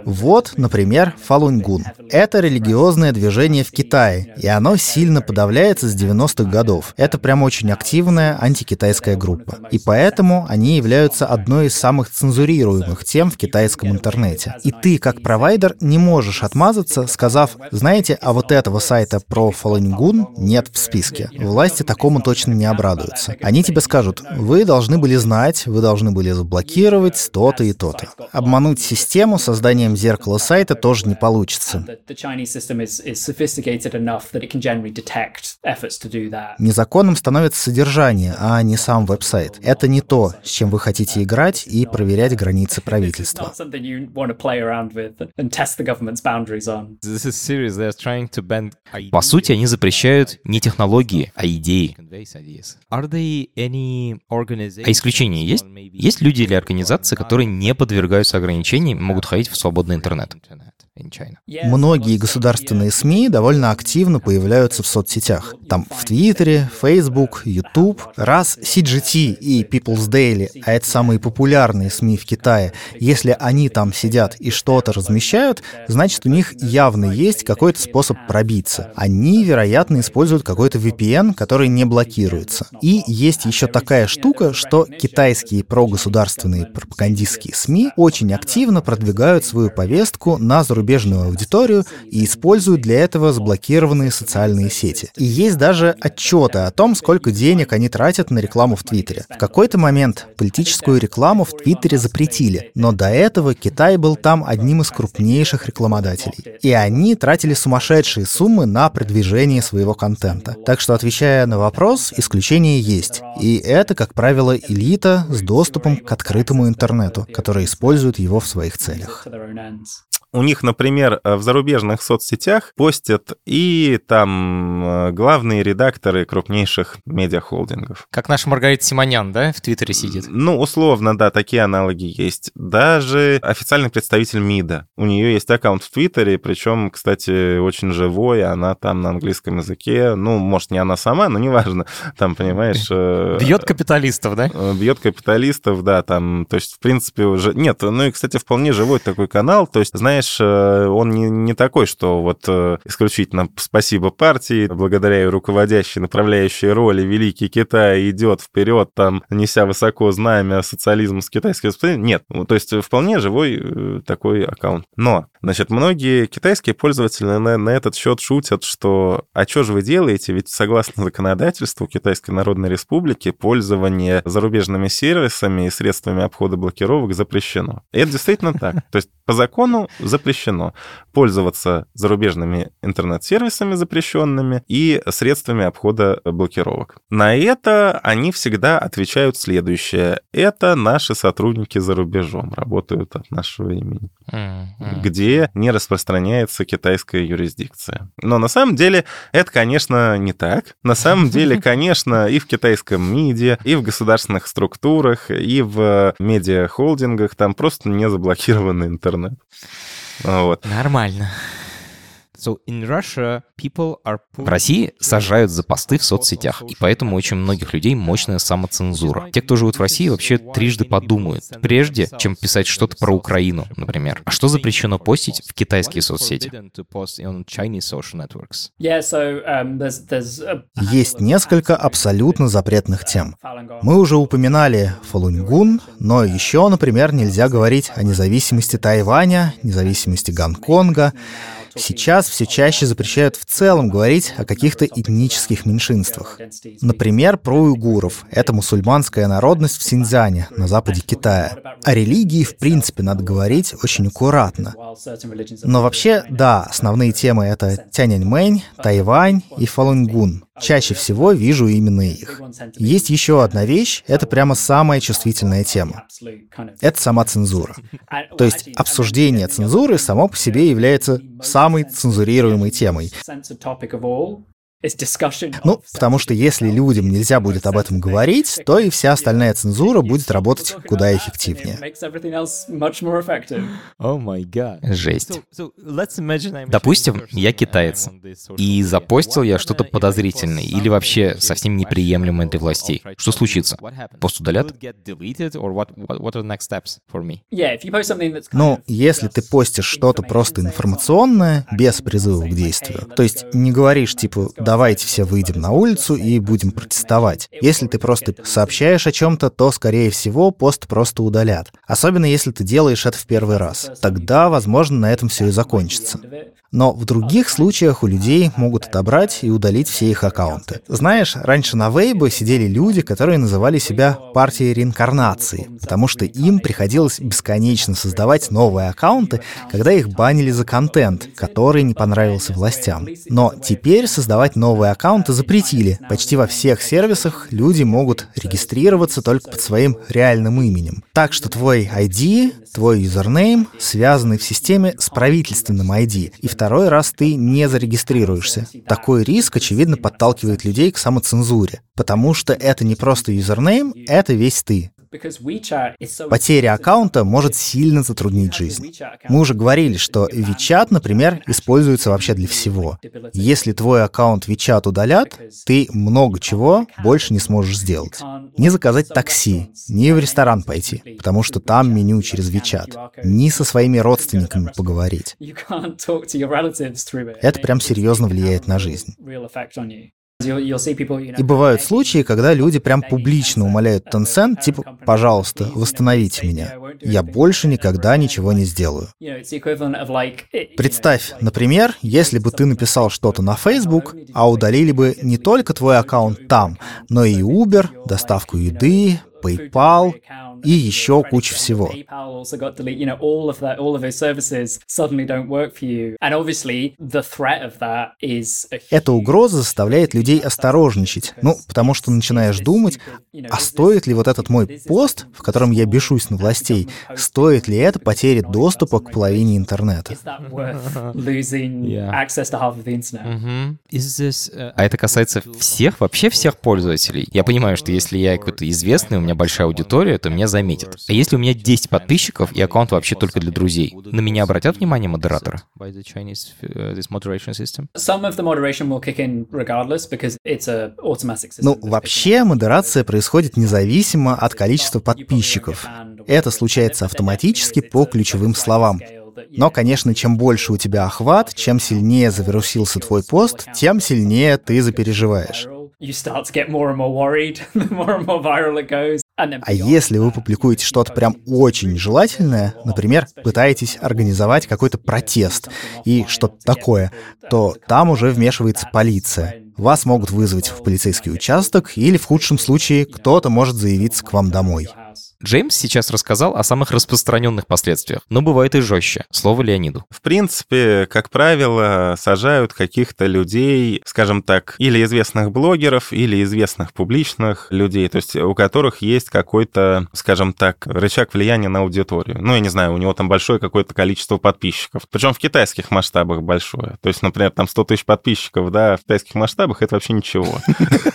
Вот, например, Falun Фалунгун. Это религиозное движение в Китае, и оно сильно подавляется с 90-х годов. Это прям очень активная антикитайская группа. И поэтому они являются одной из самых цензурируемых тем в китайском интернете. И ты, как провайдер, не можешь отмазаться, сказав, знаете, а вот этого сайта про Фалунгун нет в списке. Власти такому точно не обрадуются. Они тебе скажут, вы должны были знать, вы должны были заблокировать то-то и то-то. Обмануть систему созданием зеркала сайта тоже не получится получится. Незаконным становится содержание, а не сам веб-сайт. Это не то, с чем вы хотите играть и проверять границы правительства. По сути, они запрещают не технологии, а идеи. А исключения есть? Есть люди или организации, которые не подвергаются ограничениям и могут ходить в свободный интернет? Многие государственные СМИ довольно активно появляются в соцсетях. Там в Твиттере, Facebook, YouTube. Раз CGT и People's Daily, а это самые популярные СМИ в Китае, если они там сидят и что-то размещают, значит у них явно есть какой-то способ пробиться. Они, вероятно, используют какой-то VPN, который не блокируется. И есть еще такая штука, что китайские прогосударственные пропагандистские СМИ очень активно продвигают свою повестку на зарубежные зарубежную аудиторию и используют для этого заблокированные социальные сети. И есть даже отчеты о том, сколько денег они тратят на рекламу в Твиттере. В какой-то момент политическую рекламу в Твиттере запретили, но до этого Китай был там одним из крупнейших рекламодателей. И они тратили сумасшедшие суммы на продвижение своего контента. Так что, отвечая на вопрос, исключения есть. И это, как правило, элита с доступом к открытому интернету, которая использует его в своих целях. У них, например, в зарубежных соцсетях постят и там э, главные редакторы крупнейших медиахолдингов. Как наш Маргарита Симонян, да, в Твиттере сидит? Ну, условно, да, такие аналоги есть. Даже официальный представитель МИДа. У нее есть аккаунт в Твиттере, причем, кстати, очень живой, она там на английском языке. Ну, может, не она сама, но неважно. Там, понимаешь... Э, бьет капиталистов, да? Э, бьет капиталистов, да, там, то есть, в принципе, уже... Нет, ну и, кстати, вполне живой такой канал, то есть, знаешь, э, он не, не такой, что вот исключительно спасибо партии, благодаря ее руководящей, направляющей роли Великий Китай идет вперед, там, неся высоко знамя социализма с китайской... Нет, ну, то есть, вполне живой такой аккаунт. Но, значит, многие китайские пользователи на, на этот счет шутят, что «а что же вы делаете? Ведь согласно законодательству Китайской Народной Республики пользование зарубежными сервисами и средствами обхода блокировок запрещено». И это действительно так. То есть по закону запрещено пользоваться зарубежными интернет-сервисами запрещенными и средствами обхода блокировок. На это они всегда отвечают следующее. Это наши сотрудники за рубежом работают от нашего имени, mm-hmm. где не распространяется китайская юрисдикция. Но на самом деле это, конечно, не так. На самом деле, (laughs) конечно, и в китайском МИДе, и в государственных структурах, и в медиахолдингах там просто не заблокирован интернет. Вот. Нормально. В России сажают за посты в соцсетях, и поэтому очень многих людей мощная самоцензура. Те, кто живут в России, вообще трижды подумают, прежде чем писать что-то про Украину, например. А что запрещено постить в китайские соцсети? Есть несколько абсолютно запретных тем. Мы уже упоминали Фалуньгун, но еще, например, нельзя говорить о независимости Тайваня, независимости Гонконга, Сейчас все чаще запрещают в целом говорить о каких-то этнических меньшинствах. Например, про уйгуров. Это мусульманская народность в Синьцзяне, на западе Китая. О религии, в принципе, надо говорить очень аккуратно. Но вообще, да, основные темы — это Тяньаньмэнь, Тайвань и Фалунгун. Чаще всего вижу именно их. Есть еще одна вещь, это прямо самая чувствительная тема. Это сама цензура. То есть обсуждение цензуры само по себе является самой цензурируемой темой. Ну, потому что если людям нельзя будет об этом говорить, то и вся остальная цензура будет работать куда эффективнее. Гад. Жесть. Допустим, я китаец, и запостил я что-то подозрительное или вообще совсем неприемлемое для властей. Что случится? Пост удалят? Ну, если ты постишь что-то просто информационное, без призыва к действию, то есть не говоришь типа «да, давайте все выйдем на улицу и будем протестовать. Если ты просто сообщаешь о чем-то, то, скорее всего, пост просто удалят. Особенно если ты делаешь это в первый раз. Тогда, возможно, на этом все и закончится. Но в других случаях у людей могут отобрать и удалить все их аккаунты. Знаешь, раньше на Вейбо сидели люди, которые называли себя партией реинкарнации, потому что им приходилось бесконечно создавать новые аккаунты, когда их банили за контент, который не понравился властям. Но теперь создавать новые аккаунты запретили. Почти во всех сервисах люди могут регистрироваться только под своим реальным именем. Так что твой ID, твой username связаны в системе с правительственным ID, и в второй раз ты не зарегистрируешься. Такой риск, очевидно, подталкивает людей к самоцензуре, потому что это не просто username, это весь ты. Потеря аккаунта может сильно затруднить жизнь. Мы уже говорили, что WeChat, например, используется вообще для всего. Если твой аккаунт WeChat удалят, ты много чего больше не сможешь сделать. Не заказать такси, ни в ресторан пойти, потому что там меню через WeChat, ни со своими родственниками поговорить. Это прям серьезно влияет на жизнь. И бывают случаи, когда люди прям публично умоляют Tencent, типа, пожалуйста, восстановите меня. Я больше никогда ничего не сделаю. Представь, например, если бы ты написал что-то на Facebook, а удалили бы не только твой аккаунт там, но и Uber, доставку еды, PayPal и еще куча всего. Эта угроза заставляет людей осторожничать. Ну, потому что начинаешь думать, а стоит ли вот этот мой пост, в котором я бешусь на властей, стоит ли это потери доступа к половине интернета? Uh, (laughs) а это касается всех, вообще всех пользователей. Я понимаю, что если я какой-то известный, у меня большая аудитория, то меня заметят. А если у меня 10 подписчиков и аккаунт вообще только для друзей, на меня обратят внимание модераторы? Ну, вообще модерация происходит независимо от количества подписчиков. Это случается автоматически по ключевым словам. Но, конечно, чем больше у тебя охват, чем сильнее завирусился твой пост, тем сильнее ты запереживаешь. А если вы публикуете что-то прям очень желательное, например, пытаетесь организовать какой-то протест и что-то такое, то там уже вмешивается полиция. Вас могут вызвать в полицейский участок или в худшем случае кто-то может заявиться к вам домой. Джеймс сейчас рассказал о самых распространенных последствиях, но бывает и жестче. Слово Леониду. В принципе, как правило, сажают каких-то людей, скажем так, или известных блогеров, или известных публичных людей, то есть у которых есть какой-то, скажем так, рычаг влияния на аудиторию. Ну, я не знаю, у него там большое какое-то количество подписчиков. Причем в китайских масштабах большое. То есть, например, там 100 тысяч подписчиков, да, в китайских масштабах это вообще ничего.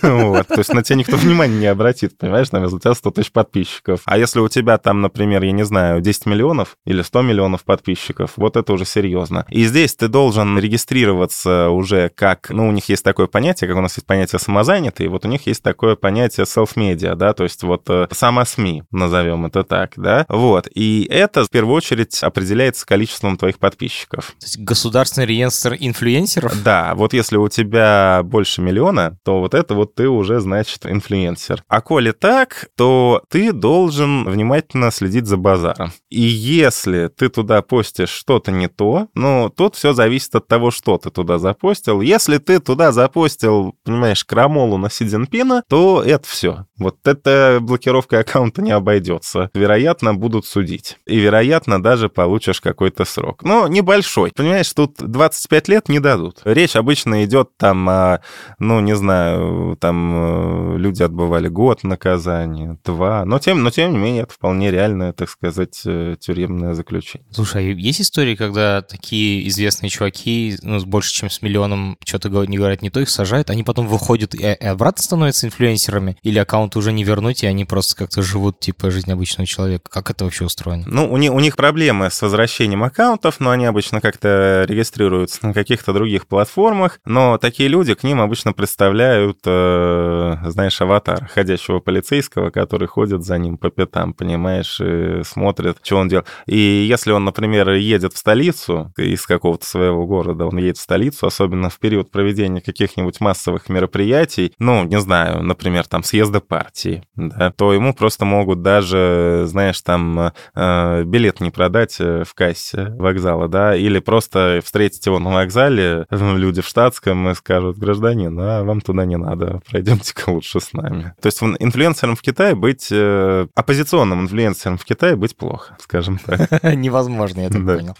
(laughs) То есть на тебя никто внимания не обратит, понимаешь, на у тебя 100 тысяч подписчиков. А если у тебя там, например, я не знаю, 10 миллионов или 100 миллионов подписчиков, вот это уже серьезно. И здесь ты должен регистрироваться уже как, ну, у них есть такое понятие, как у нас есть понятие самозанятый, вот у них есть такое понятие self-media, да, то есть вот э, сама СМИ, назовем это так, да, вот. И это в первую очередь определяется количеством твоих подписчиков. То есть государственный реестр инфлюенсеров? Да, вот если у тебя больше миллиона, то вот это вот ты уже, значит, инфлюенсер. А коли так, то ты должен должен внимательно следить за базаром. И если ты туда постишь что-то не то, ну, тут все зависит от того, что ты туда запостил. Если ты туда запостил, понимаешь, крамолу на Си Цзиньпина, то это все. Вот эта блокировка аккаунта не обойдется. Вероятно, будут судить. И, вероятно, даже получишь какой-то срок. Но небольшой. Понимаешь, тут 25 лет не дадут. Речь обычно идет там о, ну, не знаю, там э, люди отбывали год наказания, два. Но тем, но тем не менее, это вполне реальное, так сказать, э, тюремное заключение. Слушай, а есть истории, когда такие известные чуваки, ну, больше, чем с миллионом, что-то не говорят не то, их сажают, они потом выходят и обратно становятся инфлюенсерами? Или аккаунт уже не вернуть, и они просто как-то живут, типа, жизнь обычного человека? Как это вообще устроено? Ну, у них, у них проблемы с возвращением аккаунтов, но они обычно как-то регистрируются на каких-то других платформах, но такие люди к ним обычно представляют, э, знаешь, аватар ходящего полицейского, который ходит за ним по там, понимаешь, и смотрит, что он делает. И если он, например, едет в столицу из какого-то своего города, он едет в столицу, особенно в период проведения каких-нибудь массовых мероприятий, ну, не знаю, например, там съезда партии, да, то ему просто могут даже, знаешь, там э, билет не продать э, в кассе вокзала, да, или просто встретить его на вокзале, ну, люди в штатском и скажут, гражданин, а вам туда не надо, пройдемте-ка лучше с нами. То есть инфлюенсером в Китае быть э, оппозиционным инфлюенсером в Китае быть плохо, скажем так. (laughs) Невозможно, я так понял.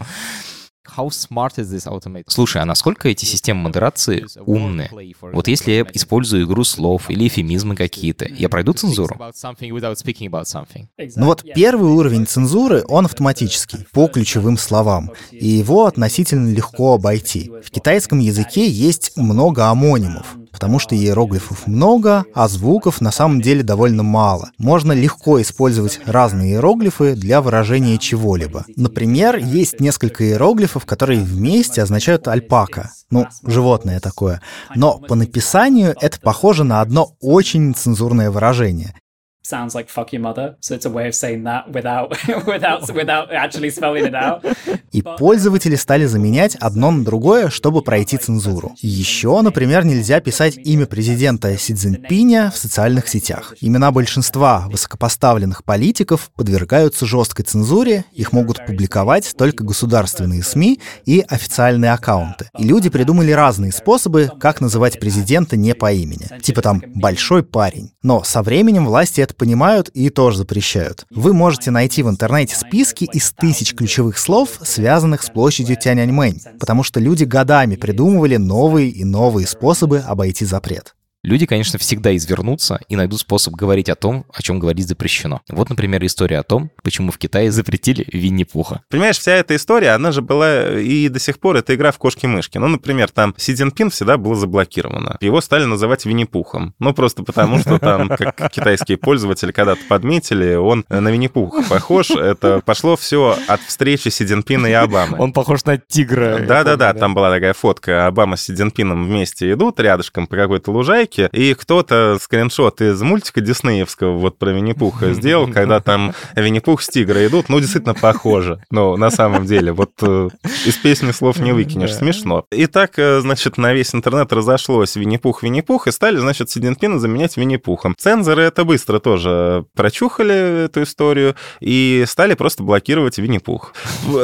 How smart is this automate? Слушай, а насколько эти системы модерации умные? Вот если я использую игру слов или эфемизмы какие-то, я пройду цензуру? Ну вот первый уровень цензуры, он автоматический, по ключевым словам, и его относительно легко обойти. В китайском языке есть много амонимов, потому что иероглифов много, а звуков на самом деле довольно мало. Можно легко использовать разные иероглифы для выражения чего-либо. Например, есть несколько иероглифов, которые вместе означают альпака. Ну, животное такое. Но по написанию это похоже на одно очень цензурное выражение sounds like fuck your mother. So it's a way of saying that without, (laughs) without, without actually spelling it out. (laughs) И пользователи стали заменять одно на другое, чтобы пройти цензуру. Еще, например, нельзя писать имя президента Си Цзиньпиня в социальных сетях. Имена большинства высокопоставленных политиков подвергаются жесткой цензуре, их могут публиковать только государственные СМИ и официальные аккаунты. И люди придумали разные способы, как называть президента не по имени. Типа там «большой парень». Но со временем власти это понимают и тоже запрещают. Вы можете найти в интернете списки из тысяч ключевых слов, связанных с площадью Тяньаньмэнь, потому что люди годами придумывали новые и новые способы обойти запрет. Люди, конечно, всегда извернутся и найдут способ говорить о том, о чем говорить запрещено. Вот, например, история о том, почему в Китае запретили Винни-Пуха. Понимаешь, вся эта история, она же была и до сих пор, это игра в кошки-мышки. Ну, например, там Си Цзиньпин всегда было заблокировано. Его стали называть Винни-Пухом. Ну, просто потому, что там, как китайские пользователи когда-то подметили, он на Винни-Пуха похож. Это пошло все от встречи Си Цзиньпина и Обамы. Он похож на тигра. Да-да-да, там была такая фотка. Обама с Си Цзиньпином вместе идут рядышком по какой-то лужайке, ролике, и кто-то скриншот из мультика диснеевского вот про Винни-Пуха (laughs) сделал, когда там Винни-Пух с тигра идут, ну, действительно похоже. Но на самом деле, вот э, из песни слов не выкинешь, смешно. И так, э, значит, на весь интернет разошлось Винни-Пух, Винни-Пух, и стали, значит, Си Цзиньпина заменять Винни-Пухом. Цензоры это быстро тоже прочухали эту историю и стали просто блокировать Винни-Пух.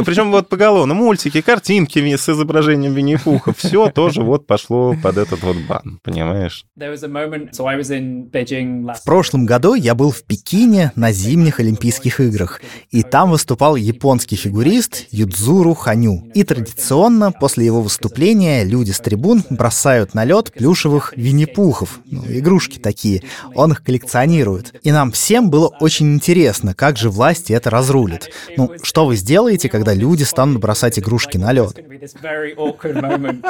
Причем вот поголовно мультики, картинки с изображением Винни-Пуха, все тоже вот пошло под этот вот бан, понимаешь? В прошлом году я был в Пекине на зимних Олимпийских играх, и там выступал японский фигурист Юдзуру Ханю. И традиционно после его выступления люди с трибун бросают на лед плюшевых винни-пухов, ну, игрушки такие. Он их коллекционирует. И нам всем было очень интересно, как же власти это разрулят. Ну, что вы сделаете, когда люди станут бросать игрушки на лед?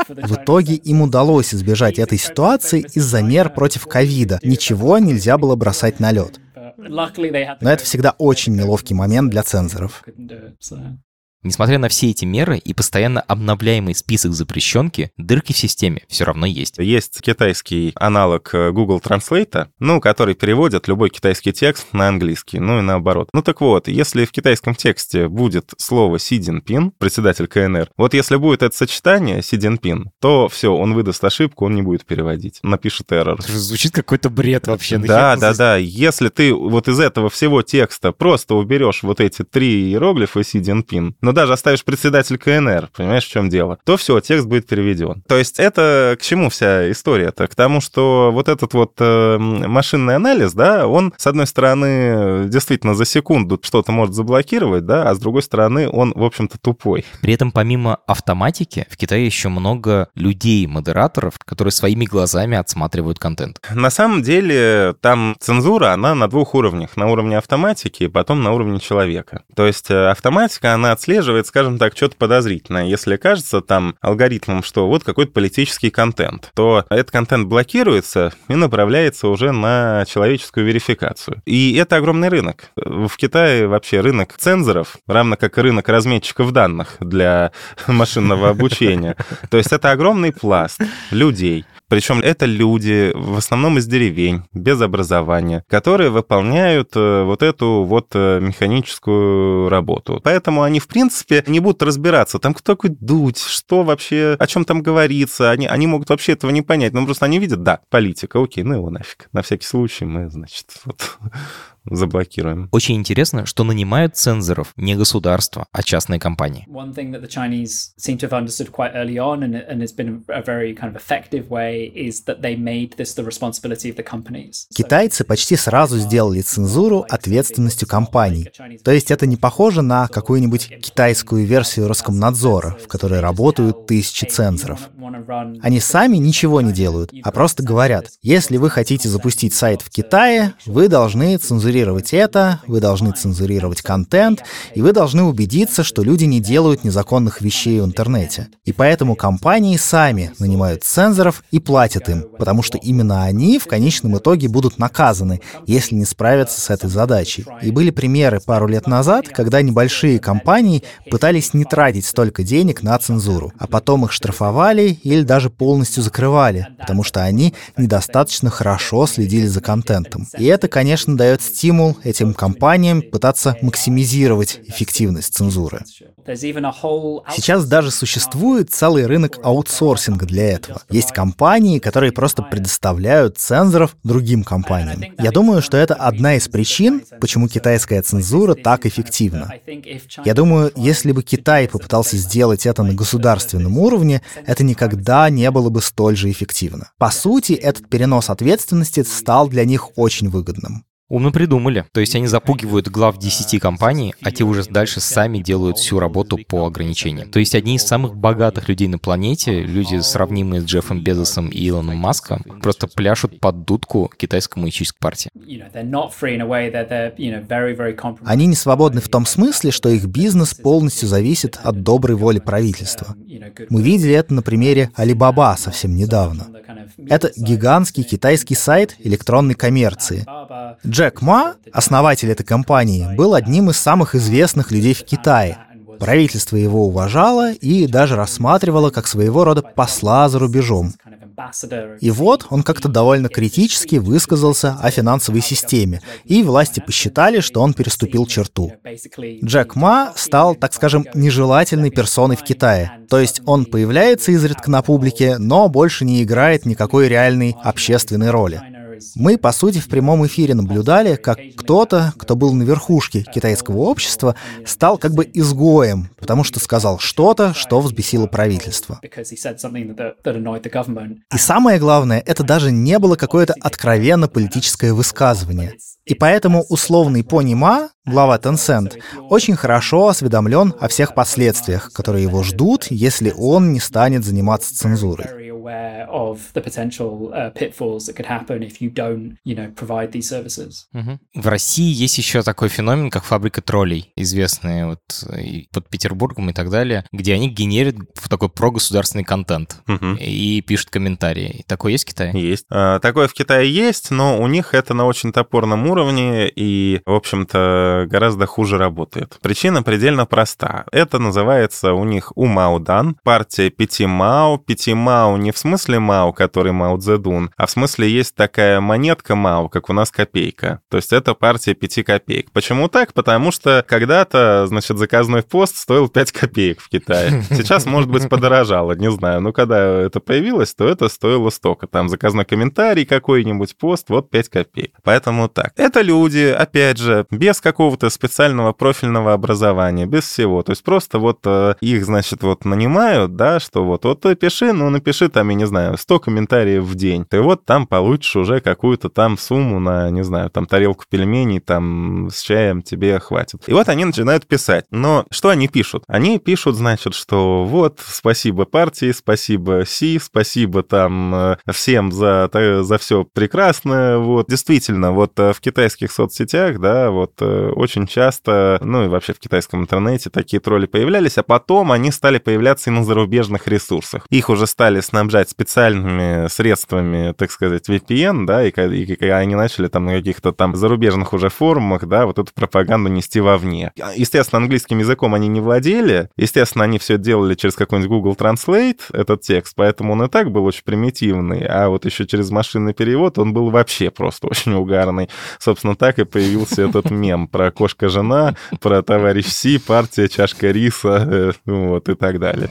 В итоге им удалось избежать этой ситуации из-за за мер против ковида. Ничего нельзя было бросать на лед. Но это всегда очень неловкий момент для цензоров. Несмотря на все эти меры и постоянно обновляемый список запрещенки, дырки в системе все равно есть. Есть китайский аналог э, Google Translate, ну, который переводит любой китайский текст на английский, ну и наоборот. Ну так вот, если в китайском тексте будет слово Си Цзиньпин, председатель КНР, вот если будет это сочетание Си Цзиньпин, то все, он выдаст ошибку, он не будет переводить, напишет error. Звучит какой-то бред вообще. Да, да, да. Если ты вот из этого всего текста просто уберешь вот эти три иероглифа Си Цзиньпин, но даже оставишь председатель КНР, понимаешь, в чем дело, то все, текст будет переведен. То есть это к чему вся история-то? К тому, что вот этот вот э, машинный анализ, да, он, с одной стороны, действительно за секунду что-то может заблокировать, да, а с другой стороны, он, в общем-то, тупой. При этом помимо автоматики в Китае еще много людей-модераторов, которые своими глазами отсматривают контент. На самом деле там цензура, она на двух уровнях. На уровне автоматики и потом на уровне человека. То есть э, автоматика, она отслеживает отслеживает, скажем так, что-то подозрительное. Если кажется там алгоритмом, что вот какой-то политический контент, то этот контент блокируется и направляется уже на человеческую верификацию. И это огромный рынок. В Китае вообще рынок цензоров, равно как и рынок разметчиков данных для (laughs) машинного обучения. То есть это огромный пласт людей, причем это люди, в основном из деревень, без образования, которые выполняют э, вот эту вот э, механическую работу. Поэтому они, в принципе, не будут разбираться, там кто такой дуть, что вообще, о чем там говорится. Они, они могут вообще этого не понять. Ну, просто они видят, да, политика, окей, ну его нафиг. На всякий случай мы, значит, вот заблокируем. Очень интересно, что нанимают цензоров не государство, а частные компании. Китайцы почти сразу сделали цензуру ответственностью компаний. То есть это не похоже на какую-нибудь китайскую версию Роскомнадзора, в которой работают тысячи цензоров. Они сами ничего не делают, а просто говорят, если вы хотите запустить сайт в Китае, вы должны цензурировать цензурировать это, вы должны цензурировать контент, и вы должны убедиться, что люди не делают незаконных вещей в интернете. И поэтому компании сами нанимают цензоров и платят им, потому что именно они в конечном итоге будут наказаны, если не справятся с этой задачей. И были примеры пару лет назад, когда небольшие компании пытались не тратить столько денег на цензуру, а потом их штрафовали или даже полностью закрывали, потому что они недостаточно хорошо следили за контентом. И это, конечно, дает стимул стимул этим компаниям пытаться максимизировать эффективность цензуры. Сейчас даже существует целый рынок аутсорсинга для этого. Есть компании, которые просто предоставляют цензоров другим компаниям. Я думаю, что это одна из причин, почему китайская цензура так эффективна. Я думаю, если бы Китай попытался сделать это на государственном уровне, это никогда не было бы столь же эффективно. По сути, этот перенос ответственности стал для них очень выгодным. Умно придумали. То есть они запугивают глав 10 компаний, а те уже дальше сами делают всю работу по ограничениям. То есть одни из самых богатых людей на планете, люди, сравнимые с Джеффом Безосом и Илоном Маском, просто пляшут под дудку китайской коммунистической партии. Они не свободны в том смысле, что их бизнес полностью зависит от доброй воли правительства. Мы видели это на примере Alibaba совсем недавно. Это гигантский китайский сайт электронной коммерции. Джек Ма, основатель этой компании, был одним из самых известных людей в Китае. Правительство его уважало и даже рассматривало как своего рода посла за рубежом. И вот он как-то довольно критически высказался о финансовой системе, и власти посчитали, что он переступил черту. Джек Ма стал, так скажем, нежелательной персоной в Китае. То есть он появляется изредка на публике, но больше не играет никакой реальной общественной роли. Мы, по сути, в прямом эфире наблюдали, как кто-то, кто был на верхушке китайского общества, стал как бы изгоем, потому что сказал что-то, что взбесило правительство. И самое главное, это даже не было какое-то откровенно политическое высказывание. И поэтому условный Пони Ма, глава Tencent, очень хорошо осведомлен о всех последствиях, которые его ждут, если он не станет заниматься цензурой aware of the potential uh, pitfalls that could happen if you don't, you know, provide these services. Угу. В России есть еще такой феномен, как фабрика троллей, известные вот под Петербургом и так далее, где они генерят такой прогосударственный контент угу. и пишут комментарии. Такое есть в Китае? Есть. А, такое в Китае есть, но у них это на очень топорном уровне и, в общем-то, гораздо хуже работает. Причина предельно проста. Это называется у них Умаудан, партия Пяти Мао. Пяти Мао не в смысле Мао, который Мао Цзэдун, а в смысле есть такая монетка Мао, как у нас копейка. То есть это партия 5 копеек. Почему так? Потому что когда-то, значит, заказной пост стоил 5 копеек в Китае. (laughs) Сейчас, может быть, подорожало, не знаю. Но когда это появилось, то это стоило столько. Там заказной комментарий какой-нибудь, пост, вот 5 копеек. Поэтому так. Это люди, опять же, без какого-то специального профильного образования, без всего. То есть просто вот э, их, значит, вот нанимают, да, что вот, вот ты пиши, ну напиши там там, я не знаю, 100 комментариев в день, ты вот там получишь уже какую-то там сумму на, не знаю, там тарелку пельменей там с чаем тебе хватит. И вот они начинают писать. Но что они пишут? Они пишут, значит, что вот, спасибо партии, спасибо Си, спасибо там э, всем за, за все прекрасное. Вот, действительно, вот э, в китайских соцсетях, да, вот э, очень часто, ну и вообще в китайском интернете такие тролли появлялись, а потом они стали появляться и на зарубежных ресурсах. Их уже стали снабжать снабжать специальными средствами, так сказать, VPN, да, и, и, и они начали там на каких-то там зарубежных уже форумах, да, вот эту пропаганду нести вовне. Естественно, английским языком они не владели, естественно, они все делали через какой-нибудь Google Translate, этот текст, поэтому он и так был очень примитивный, а вот еще через машинный перевод он был вообще просто очень угарный. Собственно, так и появился этот мем про кошка-жена, про товарищ Си, партия, чашка риса, э, вот, и так далее.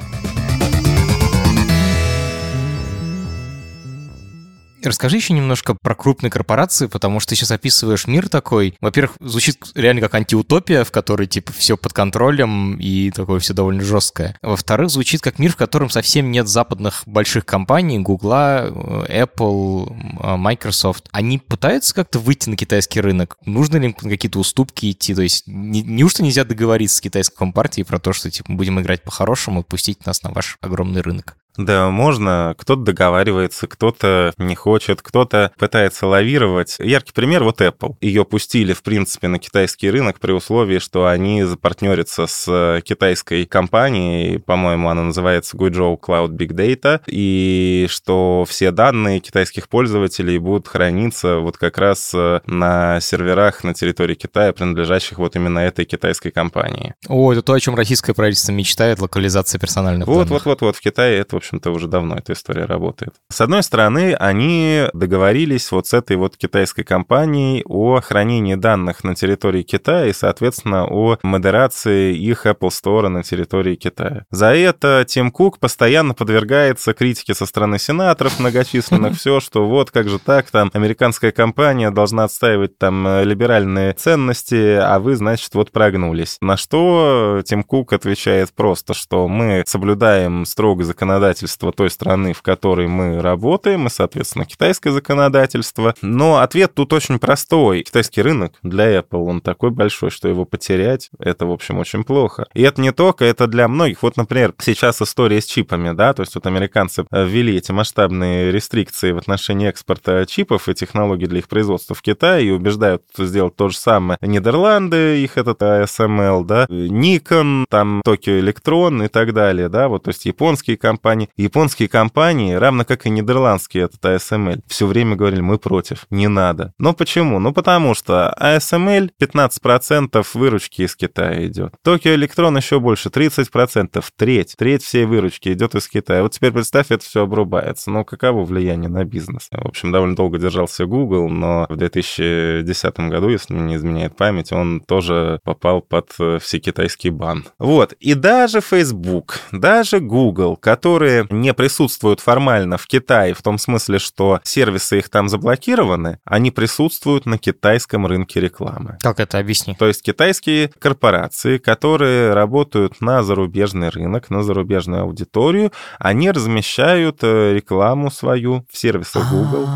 Расскажи еще немножко про крупные корпорации, потому что ты сейчас описываешь мир такой. Во-первых, звучит реально как антиутопия, в которой типа все под контролем и такое все довольно жесткое. Во-вторых, звучит как мир, в котором совсем нет западных больших компаний, Google, Apple, Microsoft. Они пытаются как-то выйти на китайский рынок? Нужно ли им какие-то уступки идти? То есть не, неужто нельзя договориться с китайской компартией про то, что типа будем играть по-хорошему, пустить нас на ваш огромный рынок? Да, можно. Кто-то договаривается, кто-то не хочет, кто-то пытается лавировать. Яркий пример вот Apple. Ее пустили, в принципе, на китайский рынок при условии, что они запартнерятся с китайской компанией, по-моему, она называется Guizhou Cloud Big Data, и что все данные китайских пользователей будут храниться вот как раз на серверах на территории Китая, принадлежащих вот именно этой китайской компании. О, это то, о чем российское правительство мечтает, локализация персональных вот, данных. Вот, вот, вот, в Китае это, общем-то, уже давно эта история работает. С одной стороны, они договорились вот с этой вот китайской компанией о хранении данных на территории Китая и, соответственно, о модерации их Apple Store на территории Китая. За это Тим Кук постоянно подвергается критике со стороны сенаторов многочисленных, (laughs) все, что вот как же так, там американская компания должна отстаивать там либеральные ценности, а вы, значит, вот прогнулись. На что Тим Кук отвечает просто, что мы соблюдаем строго законодательство законодательство той страны, в которой мы работаем, и, соответственно, китайское законодательство. Но ответ тут очень простой. Китайский рынок для Apple, он такой большой, что его потерять, это, в общем, очень плохо. И это не только, это для многих. Вот, например, сейчас история с чипами, да, то есть вот американцы ввели эти масштабные рестрикции в отношении экспорта чипов и технологий для их производства в Китай и убеждают сделать то же самое. Нидерланды, их этот ASML, да, Nikon, там Tokyo Electron и так далее, да, вот, то есть японские компании. Японские компании, равно как и нидерландские этот ASML, все время говорили, мы против, не надо. Но почему? Ну, потому что ASML 15% выручки из Китая идет. Tokyo Electron еще больше, 30%, треть, треть всей выручки идет из Китая. Вот теперь представь, это все обрубается. Ну, каково влияние на бизнес? В общем, довольно долго держался Google, но в 2010 году, если мне не изменяет память, он тоже попал под э, всекитайский бан. Вот. И даже Facebook, даже Google, которые не присутствуют формально в Китае, в том смысле, что сервисы их там заблокированы, они присутствуют на китайском рынке рекламы. Как это объясни? То есть китайские корпорации, которые работают на зарубежный рынок, на зарубежную аудиторию, они размещают э, рекламу свою в сервисах Google,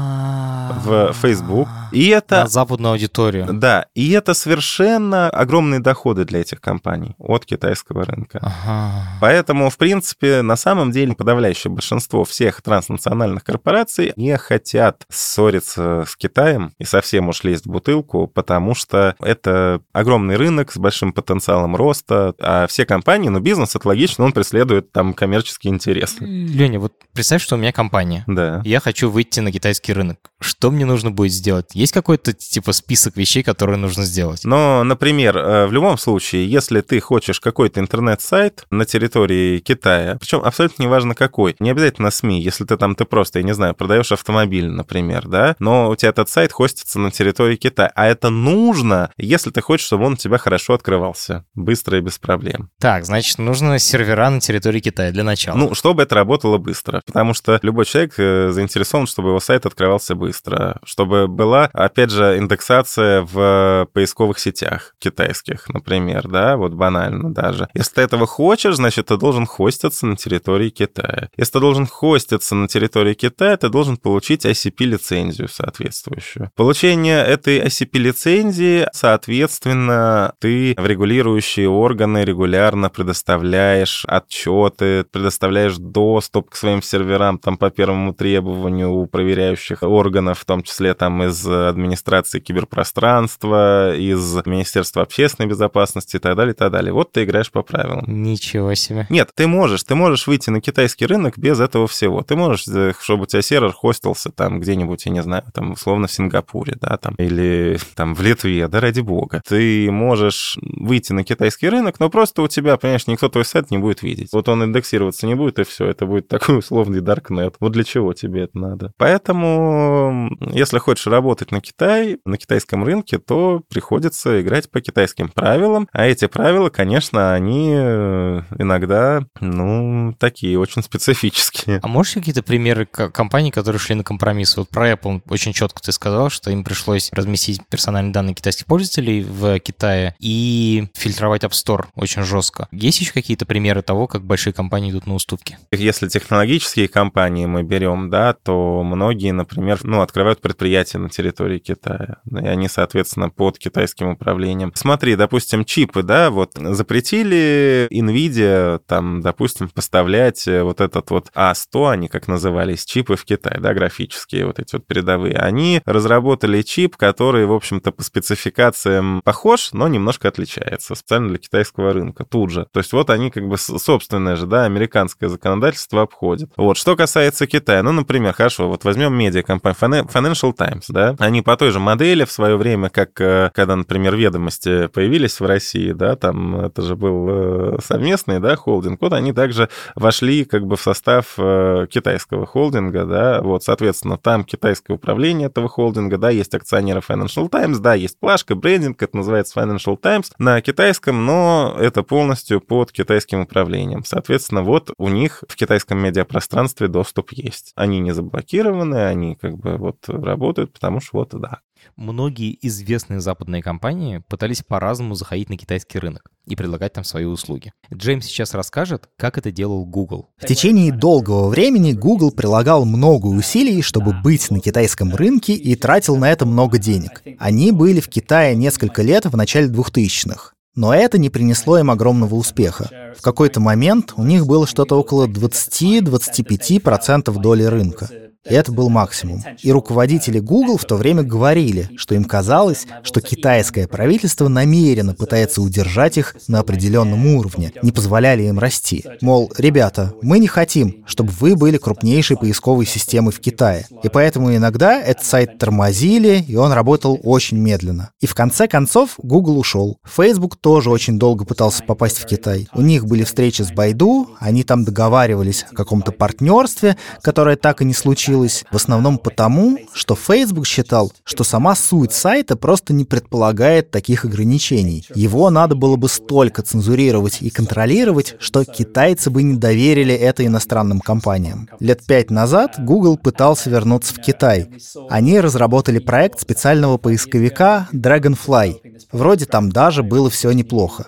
в Facebook. И это... На западную аудиторию. Да, и это совершенно огромные доходы для этих компаний от китайского рынка. Ага. Поэтому, в принципе, на самом деле подавляющее большинство всех транснациональных корпораций не хотят ссориться с Китаем и совсем уж лезть в бутылку, потому что это огромный рынок с большим потенциалом роста, а все компании, ну, бизнес, это логично, он преследует там коммерческие интересы. Леня, вот представь, что у меня компания. Да. Я хочу выйти на китайский рынок. Что мне нужно будет сделать? Есть какой-то типа список вещей, которые нужно сделать? Но, например, э, в любом случае, если ты хочешь какой-то интернет-сайт на территории Китая, причем абсолютно неважно какой, не обязательно СМИ, если ты там, ты просто, я не знаю, продаешь автомобиль, например, да, но у тебя этот сайт хостится на территории Китая, а это нужно, если ты хочешь, чтобы он у тебя хорошо открывался, быстро и без проблем. Так, значит, нужно сервера на территории Китая для начала. Ну, чтобы это работало быстро, потому что любой человек э, заинтересован, чтобы его сайт открывался быстро, чтобы была, опять же, индексация в поисковых сетях китайских, например, да, вот банально даже. Если ты этого хочешь, значит, ты должен хоститься на территории Китая. Если ты должен хоститься на территории Китая, ты должен получить ICP-лицензию соответствующую. Получение этой ICP-лицензии, соответственно, ты в регулирующие органы регулярно предоставляешь отчеты, предоставляешь доступ к своим серверам там по первому требованию у проверяющих органов, в том числе там из администрации киберпространства, из Министерства общественной безопасности и так далее, и так далее. Вот ты играешь по правилам. Ничего себе. Нет, ты можешь, ты можешь выйти на китайский рынок без этого всего. Ты можешь, э, чтобы у тебя сервер хостился там где-нибудь, я не знаю, там условно в Сингапуре, да, там, или (laughs) там в Литве, да, ради бога. Ты можешь выйти на китайский рынок, но просто у тебя, понимаешь, никто твой сайт не будет видеть. Вот он индексироваться не будет, и все, это будет такой (laughs) условный даркнет. Вот для чего тебе это надо? Поэтому, если хочешь работать на Китай, на китайском рынке, то приходится играть по китайским правилам, а эти правила, конечно, они э, иногда, ну, такие очень специфические. А можешь какие-то примеры компаний, которые шли на компромисс? Вот про Apple очень четко ты сказал, что им пришлось разместить персональные данные китайских пользователей в Китае и фильтровать App Store очень жестко. Есть еще какие-то примеры того, как большие компании идут на уступки? Если технологические компании мы берем, да, то многие, например, ну, открывают предприятия на территории Китая, и они, соответственно, под китайским управлением. Смотри, допустим, чипы, да, вот запретили NVIDIA, там, допустим, поставлять э, вот этот вот А100, они как назывались, чипы в Китай, да, графические вот эти вот передовые. Они разработали чип, который, в общем-то, по спецификациям похож, но немножко отличается, специально для китайского рынка, тут же. То есть вот они как бы собственное же, да, американское законодательство обходят. Вот, что касается Китая, ну, например, хорошо, вот возьмем медиакомпанию Financial Times, да, они по той же модели в свое время, как э, когда, например, ведомости появились в России, да, там это же был э, совместный, да, холдинг, вот они также вошли как бы в состав э, китайского холдинга, да, вот, соответственно, там китайское управление этого холдинга, да, есть акционеры Financial Times, да, есть плашка, брендинг, это называется Financial Times на китайском, но это полностью под китайским управлением. Соответственно, вот у них в китайском медиапространстве доступ есть. Они не заблокированы, они как бы вот работают, потому что вот да. Многие известные западные компании пытались по-разному заходить на китайский рынок и предлагать там свои услуги. Джеймс сейчас расскажет, как это делал Google. В течение долгого времени Google прилагал много усилий, чтобы быть на китайском рынке и тратил на это много денег. Они были в Китае несколько лет в начале 2000-х. Но это не принесло им огромного успеха. В какой-то момент у них было что-то около 20-25% доли рынка. Это был максимум. И руководители Google в то время говорили, что им казалось, что китайское правительство намеренно пытается удержать их на определенном уровне, не позволяли им расти. Мол, ребята, мы не хотим, чтобы вы были крупнейшей поисковой системой в Китае. И поэтому иногда этот сайт тормозили, и он работал очень медленно. И в конце концов Google ушел. Facebook тоже очень долго пытался попасть в Китай. У них были встречи с Байду, они там договаривались о каком-то партнерстве, которое так и не случилось, случилось в основном потому, что Facebook считал, что сама суть сайта просто не предполагает таких ограничений. Его надо было бы столько цензурировать и контролировать, что китайцы бы не доверили это иностранным компаниям. Лет пять назад Google пытался вернуться в Китай. Они разработали проект специального поисковика Dragonfly. Вроде там даже было все неплохо.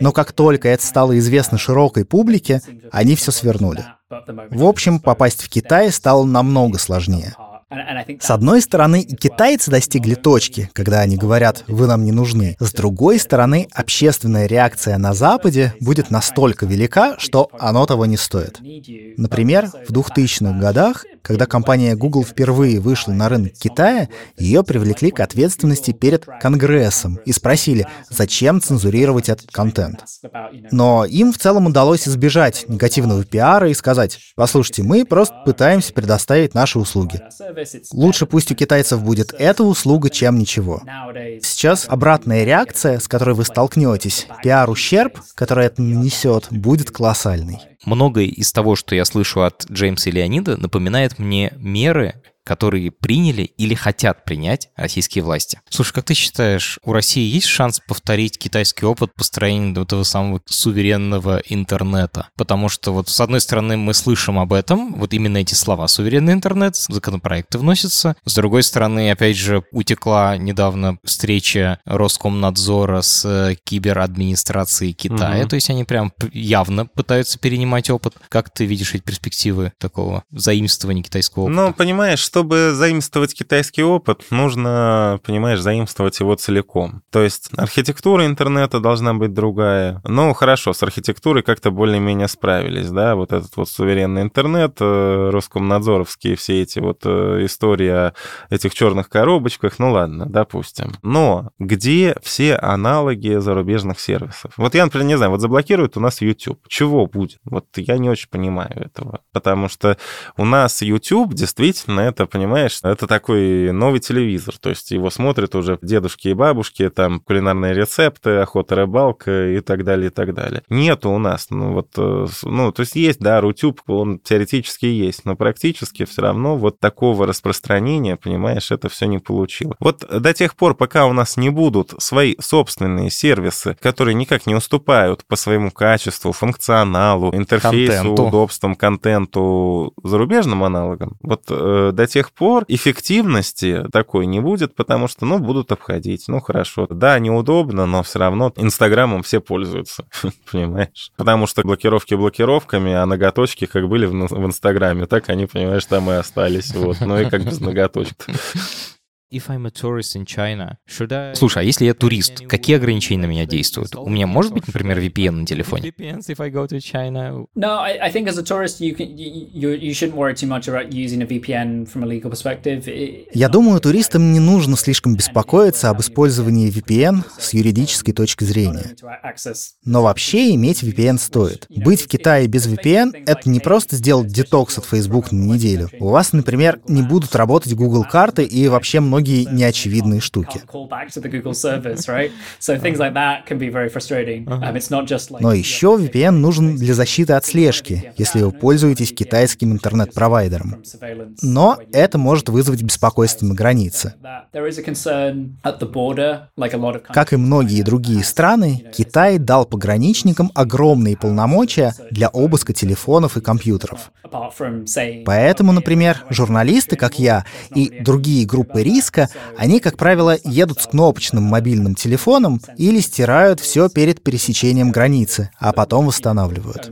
Но как только это стало известно широкой публике, они все свернули. В общем, попасть в Китай стало намного сложнее. С одной стороны, и китайцы достигли точки, когда они говорят «вы нам не нужны». С другой стороны, общественная реакция на Западе будет настолько велика, что оно того не стоит. Например, в 2000-х годах когда компания Google впервые вышла на рынок Китая, ее привлекли к ответственности перед Конгрессом и спросили, зачем цензурировать этот контент. Но им в целом удалось избежать негативного пиара и сказать, послушайте, мы просто пытаемся предоставить наши услуги. Лучше пусть у китайцев будет эта услуга, чем ничего. Сейчас обратная реакция, с которой вы столкнетесь, пиар-ущерб, который это нанесет, будет колоссальный многое из того, что я слышу от Джеймса и Леонида, напоминает мне меры, которые приняли или хотят принять российские власти. Слушай, как ты считаешь, у России есть шанс повторить китайский опыт построения этого самого суверенного интернета? Потому что вот с одной стороны мы слышим об этом, вот именно эти слова «суверенный интернет», законопроекты вносятся. С другой стороны, опять же, утекла недавно встреча Роскомнадзора с э, киберадминистрацией Китая, угу. то есть они прям явно пытаются перенимать опыт. Как ты видишь эти перспективы такого заимствования китайского опыта? Ну, понимаешь, чтобы заимствовать китайский опыт, нужно, понимаешь, заимствовать его целиком. То есть архитектура интернета должна быть другая. Ну, хорошо, с архитектурой как-то более-менее справились, да, вот этот вот суверенный интернет, э, Роскомнадзоровские все эти вот э, истории о этих черных коробочках, ну ладно, допустим. Но где все аналоги зарубежных сервисов? Вот я, например, не знаю, вот заблокируют у нас YouTube. Чего будет? Вот я не очень понимаю этого. Потому что у нас YouTube действительно это это, понимаешь, это такой новый телевизор, то есть его смотрят уже дедушки и бабушки, там кулинарные рецепты, охота, рыбалка и так далее, и так далее. Нету у нас, ну вот, э, ну, то есть есть, да, Рутюб, он теоретически есть, но практически все равно вот такого распространения, понимаешь, это все не получило. Вот до тех пор, пока у нас не будут свои собственные сервисы, которые никак не уступают по своему качеству, функционалу, интерфейсу, контенту. удобствам, контенту зарубежным аналогам, вот э, до тех пор эффективности такой не будет, потому что, ну, будут обходить. Ну, хорошо. Да, неудобно, но все равно Инстаграмом все пользуются, (laughs) понимаешь? Потому что блокировки блокировками, а ноготочки как были в Инстаграме, так они, понимаешь, там и остались. Вот. Ну и как без ноготочек. Слушай, а если я турист, какие ограничения на меня действуют? У меня может быть, например, VPN на телефоне? No, I, I think as a tourist you can you, you shouldn't worry too much about using a VPN from a legal perspective. Я думаю, туристам не нужно слишком беспокоиться об использовании VPN с юридической точки зрения. Но вообще иметь VPN стоит. Быть в Китае без VPN — это не просто сделать детокс от Facebook на неделю. У вас, например, не будут работать Google карты и вообще многие многие неочевидные штуки. (laughs) Но еще VPN нужен для защиты от слежки, если вы пользуетесь китайским интернет-провайдером. Но это может вызвать беспокойство на границе. Как и многие другие страны, Китай дал пограничникам огромные полномочия для обыска телефонов и компьютеров. Поэтому, например, журналисты, как я, и другие группы риска диска, они, как правило, едут с кнопочным мобильным телефоном или стирают все перед пересечением границы, а потом восстанавливают.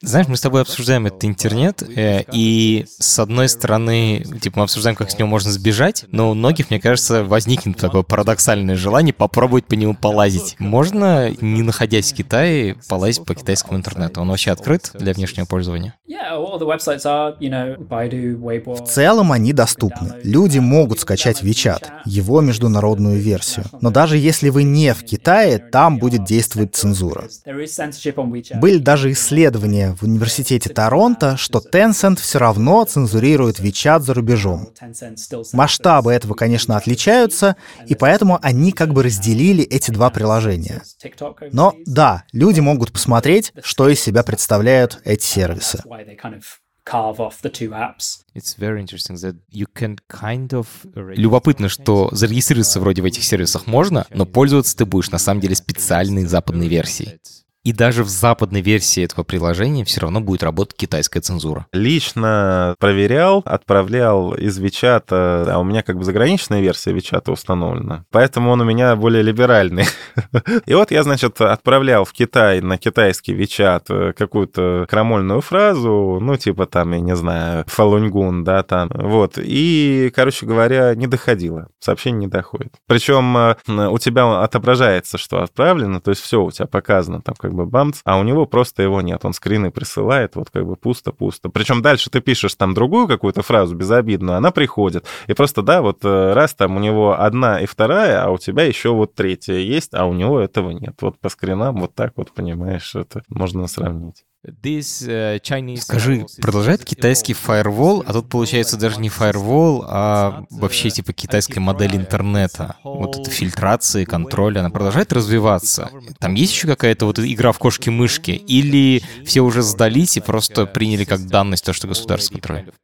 Знаешь, мы с тобой обсуждаем этот интернет, э, и с одной стороны, типа мы обсуждаем, как с него можно сбежать, но у многих, мне кажется, возникнет такое парадоксальное желание попробовать по нему полазить. Можно, не находясь в Китае, полазить по китайскому интернету? Он вообще открыт для внешнего пользования? В целом они доступны. Люди могут скачать WeChat, его международную версию. Но даже если вы не в Китае, там будет действовать цензура. Были даже исследования в университете Торонто, что Tencent все равно цензурирует WeChat за рубежом. Масштабы этого, конечно, отличаются, и поэтому они как бы разделили эти два приложения. Но да, люди могут посмотреть, что из себя представляют эти сервисы. Любопытно, что зарегистрироваться вроде в этих сервисах можно, но пользоваться ты будешь на самом деле специальной западной версией. И даже в западной версии этого приложения все равно будет работать китайская цензура. Лично проверял, отправлял из WeChat, а у меня как бы заграничная версия WeChat установлена, поэтому он у меня более либеральный. (laughs) И вот я, значит, отправлял в Китай на китайский WeChat какую-то крамольную фразу, ну, типа там, я не знаю, фалуньгун, да, там, вот. И, короче говоря, не доходило, сообщение не доходит. Причем э, у тебя отображается, что отправлено, то есть все у тебя показано, там, как бы бамц, а у него просто его нет. Он скрины присылает, вот как бы пусто-пусто. Причем дальше ты пишешь там другую какую-то фразу безобидную, она приходит. И просто, да, вот э, раз там у него одна и вторая, а у тебя еще вот третья есть, а у него этого нет. Вот по скринам вот так вот, понимаешь, это можно сравнить. Uh, Скажи, продолжает китайский фаервол, а тут получается даже не фаервол, а вообще типа китайская модель интернета. Вот эта фильтрация, контроль, она продолжает развиваться. Там есть еще какая-то вот игра в кошки-мышки? Или все уже сдались и просто приняли как данность то, что государство контролирует?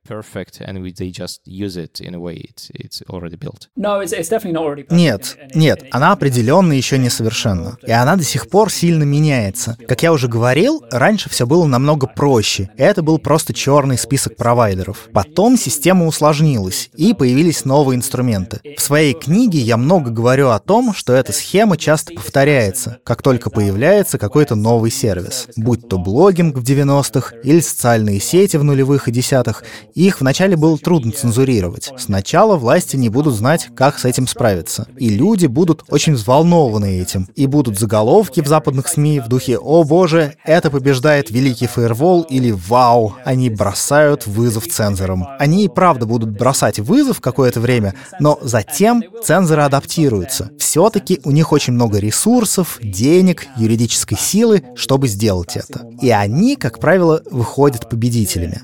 Нет, нет, она определенно еще не совершенна. И она до сих пор сильно меняется. Как я уже говорил, раньше все было намного проще. Это был просто черный список провайдеров. Потом система усложнилась, и появились новые инструменты. В своей книге я много говорю о том, что эта схема часто повторяется, как только появляется какой-то новый сервис. Будь то блогинг в 90-х или социальные сети в нулевых и десятых, их вначале было трудно цензурировать. Сначала власти не будут знать, как с этим справиться. И люди будут очень взволнованы этим. И будут заголовки в западных СМИ в духе «О боже, это побеждает великий великий фаервол или вау, они бросают вызов цензорам. Они и правда будут бросать вызов какое-то время, но затем цензоры адаптируются. Все-таки у них очень много ресурсов, денег, юридической силы, чтобы сделать это. И они, как правило, выходят победителями.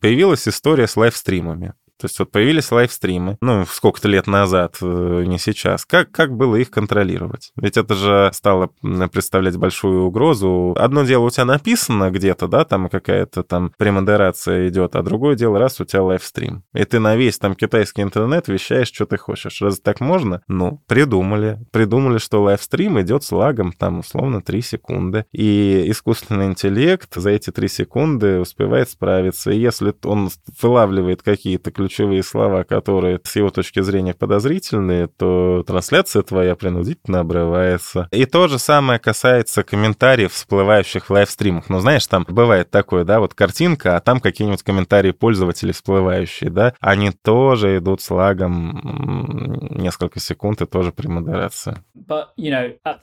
Появилась история с лайвстримами. То есть вот появились лайвстримы, ну, сколько-то лет назад, э, не сейчас. Как, как было их контролировать? Ведь это же стало представлять большую угрозу. Одно дело у тебя написано где-то, да, там какая-то там премодерация идет, а другое дело, раз у тебя лайвстрим. И ты на весь там китайский интернет вещаешь, что ты хочешь. Разве так можно? Ну, придумали. Придумали, что лайвстрим идет с лагом там условно 3 секунды. И искусственный интеллект за эти 3 секунды успевает справиться. И если он вылавливает какие-то ключи ключевые слова, которые с его точки зрения подозрительные, то трансляция твоя принудительно обрывается. И то же самое касается комментариев, всплывающих в лайвстримах. Ну, знаешь, там бывает такое, да, вот картинка, а там какие-нибудь комментарии пользователей всплывающие, да, они тоже идут с лагом несколько секунд и тоже при модерации.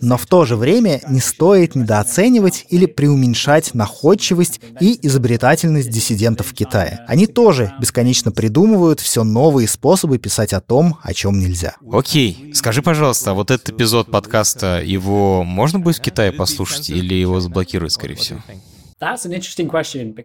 Но в то же время не стоит недооценивать или преуменьшать находчивость и изобретательность диссидентов в Китае. Они тоже бесконечно придумывают придумывают все новые способы писать о том, о чем нельзя. Окей, скажи, пожалуйста, вот этот эпизод подкаста, его можно будет в Китае послушать или его заблокируют, скорее всего?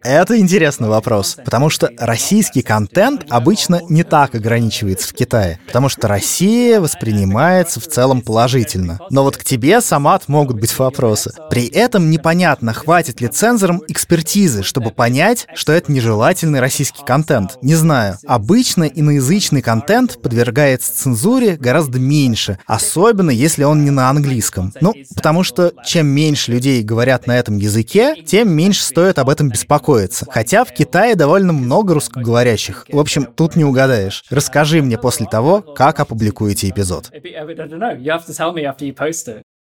Это интересный вопрос, потому что российский контент обычно не так ограничивается в Китае, потому что Россия воспринимается в целом положительно. Но вот к тебе, Самат, могут быть вопросы. При этом непонятно, хватит ли цензорам экспертизы, чтобы понять, что это нежелательный российский контент. Не знаю. Обычно иноязычный контент подвергается цензуре гораздо меньше, особенно если он не на английском. Ну, потому что чем меньше людей говорят на этом языке, тем меньше стоит об этом беспокоиться. Хотя в Китае довольно много русскоговорящих. В общем, тут не угадаешь. Расскажи мне после того, как опубликуете эпизод.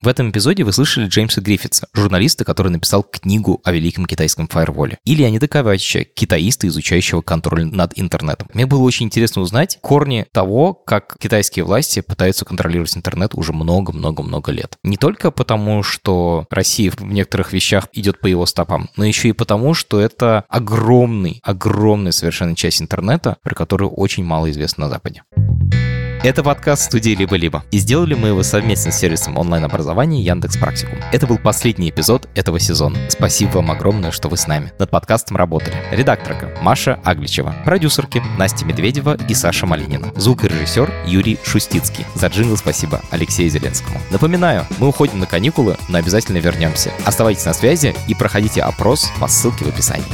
В этом эпизоде вы слышали Джеймса Гриффитса, журналиста, который написал книгу о великом китайском фаерволе, и Леонида Ковачича, китаиста, изучающего контроль над интернетом. Мне было очень интересно узнать корни того, как китайские власти пытаются контролировать интернет уже много-много-много лет. Не только потому, что Россия в некоторых вещах идет по его стопам, но еще и потому, что это огромный, огромная совершенно часть интернета, про которую очень мало известно на Западе. Это подкаст студии «Либо-либо». И сделали мы его совместно с сервисом онлайн-образования Яндекс Практикум. Это был последний эпизод этого сезона. Спасибо вам огромное, что вы с нами. Над подкастом работали редакторка Маша Агличева, продюсерки Настя Медведева и Саша Малинина, звукорежиссер Юрий Шустицкий. За джингл спасибо Алексею Зеленскому. Напоминаю, мы уходим на каникулы, но обязательно вернемся. Оставайтесь на связи и проходите опрос по ссылке в описании.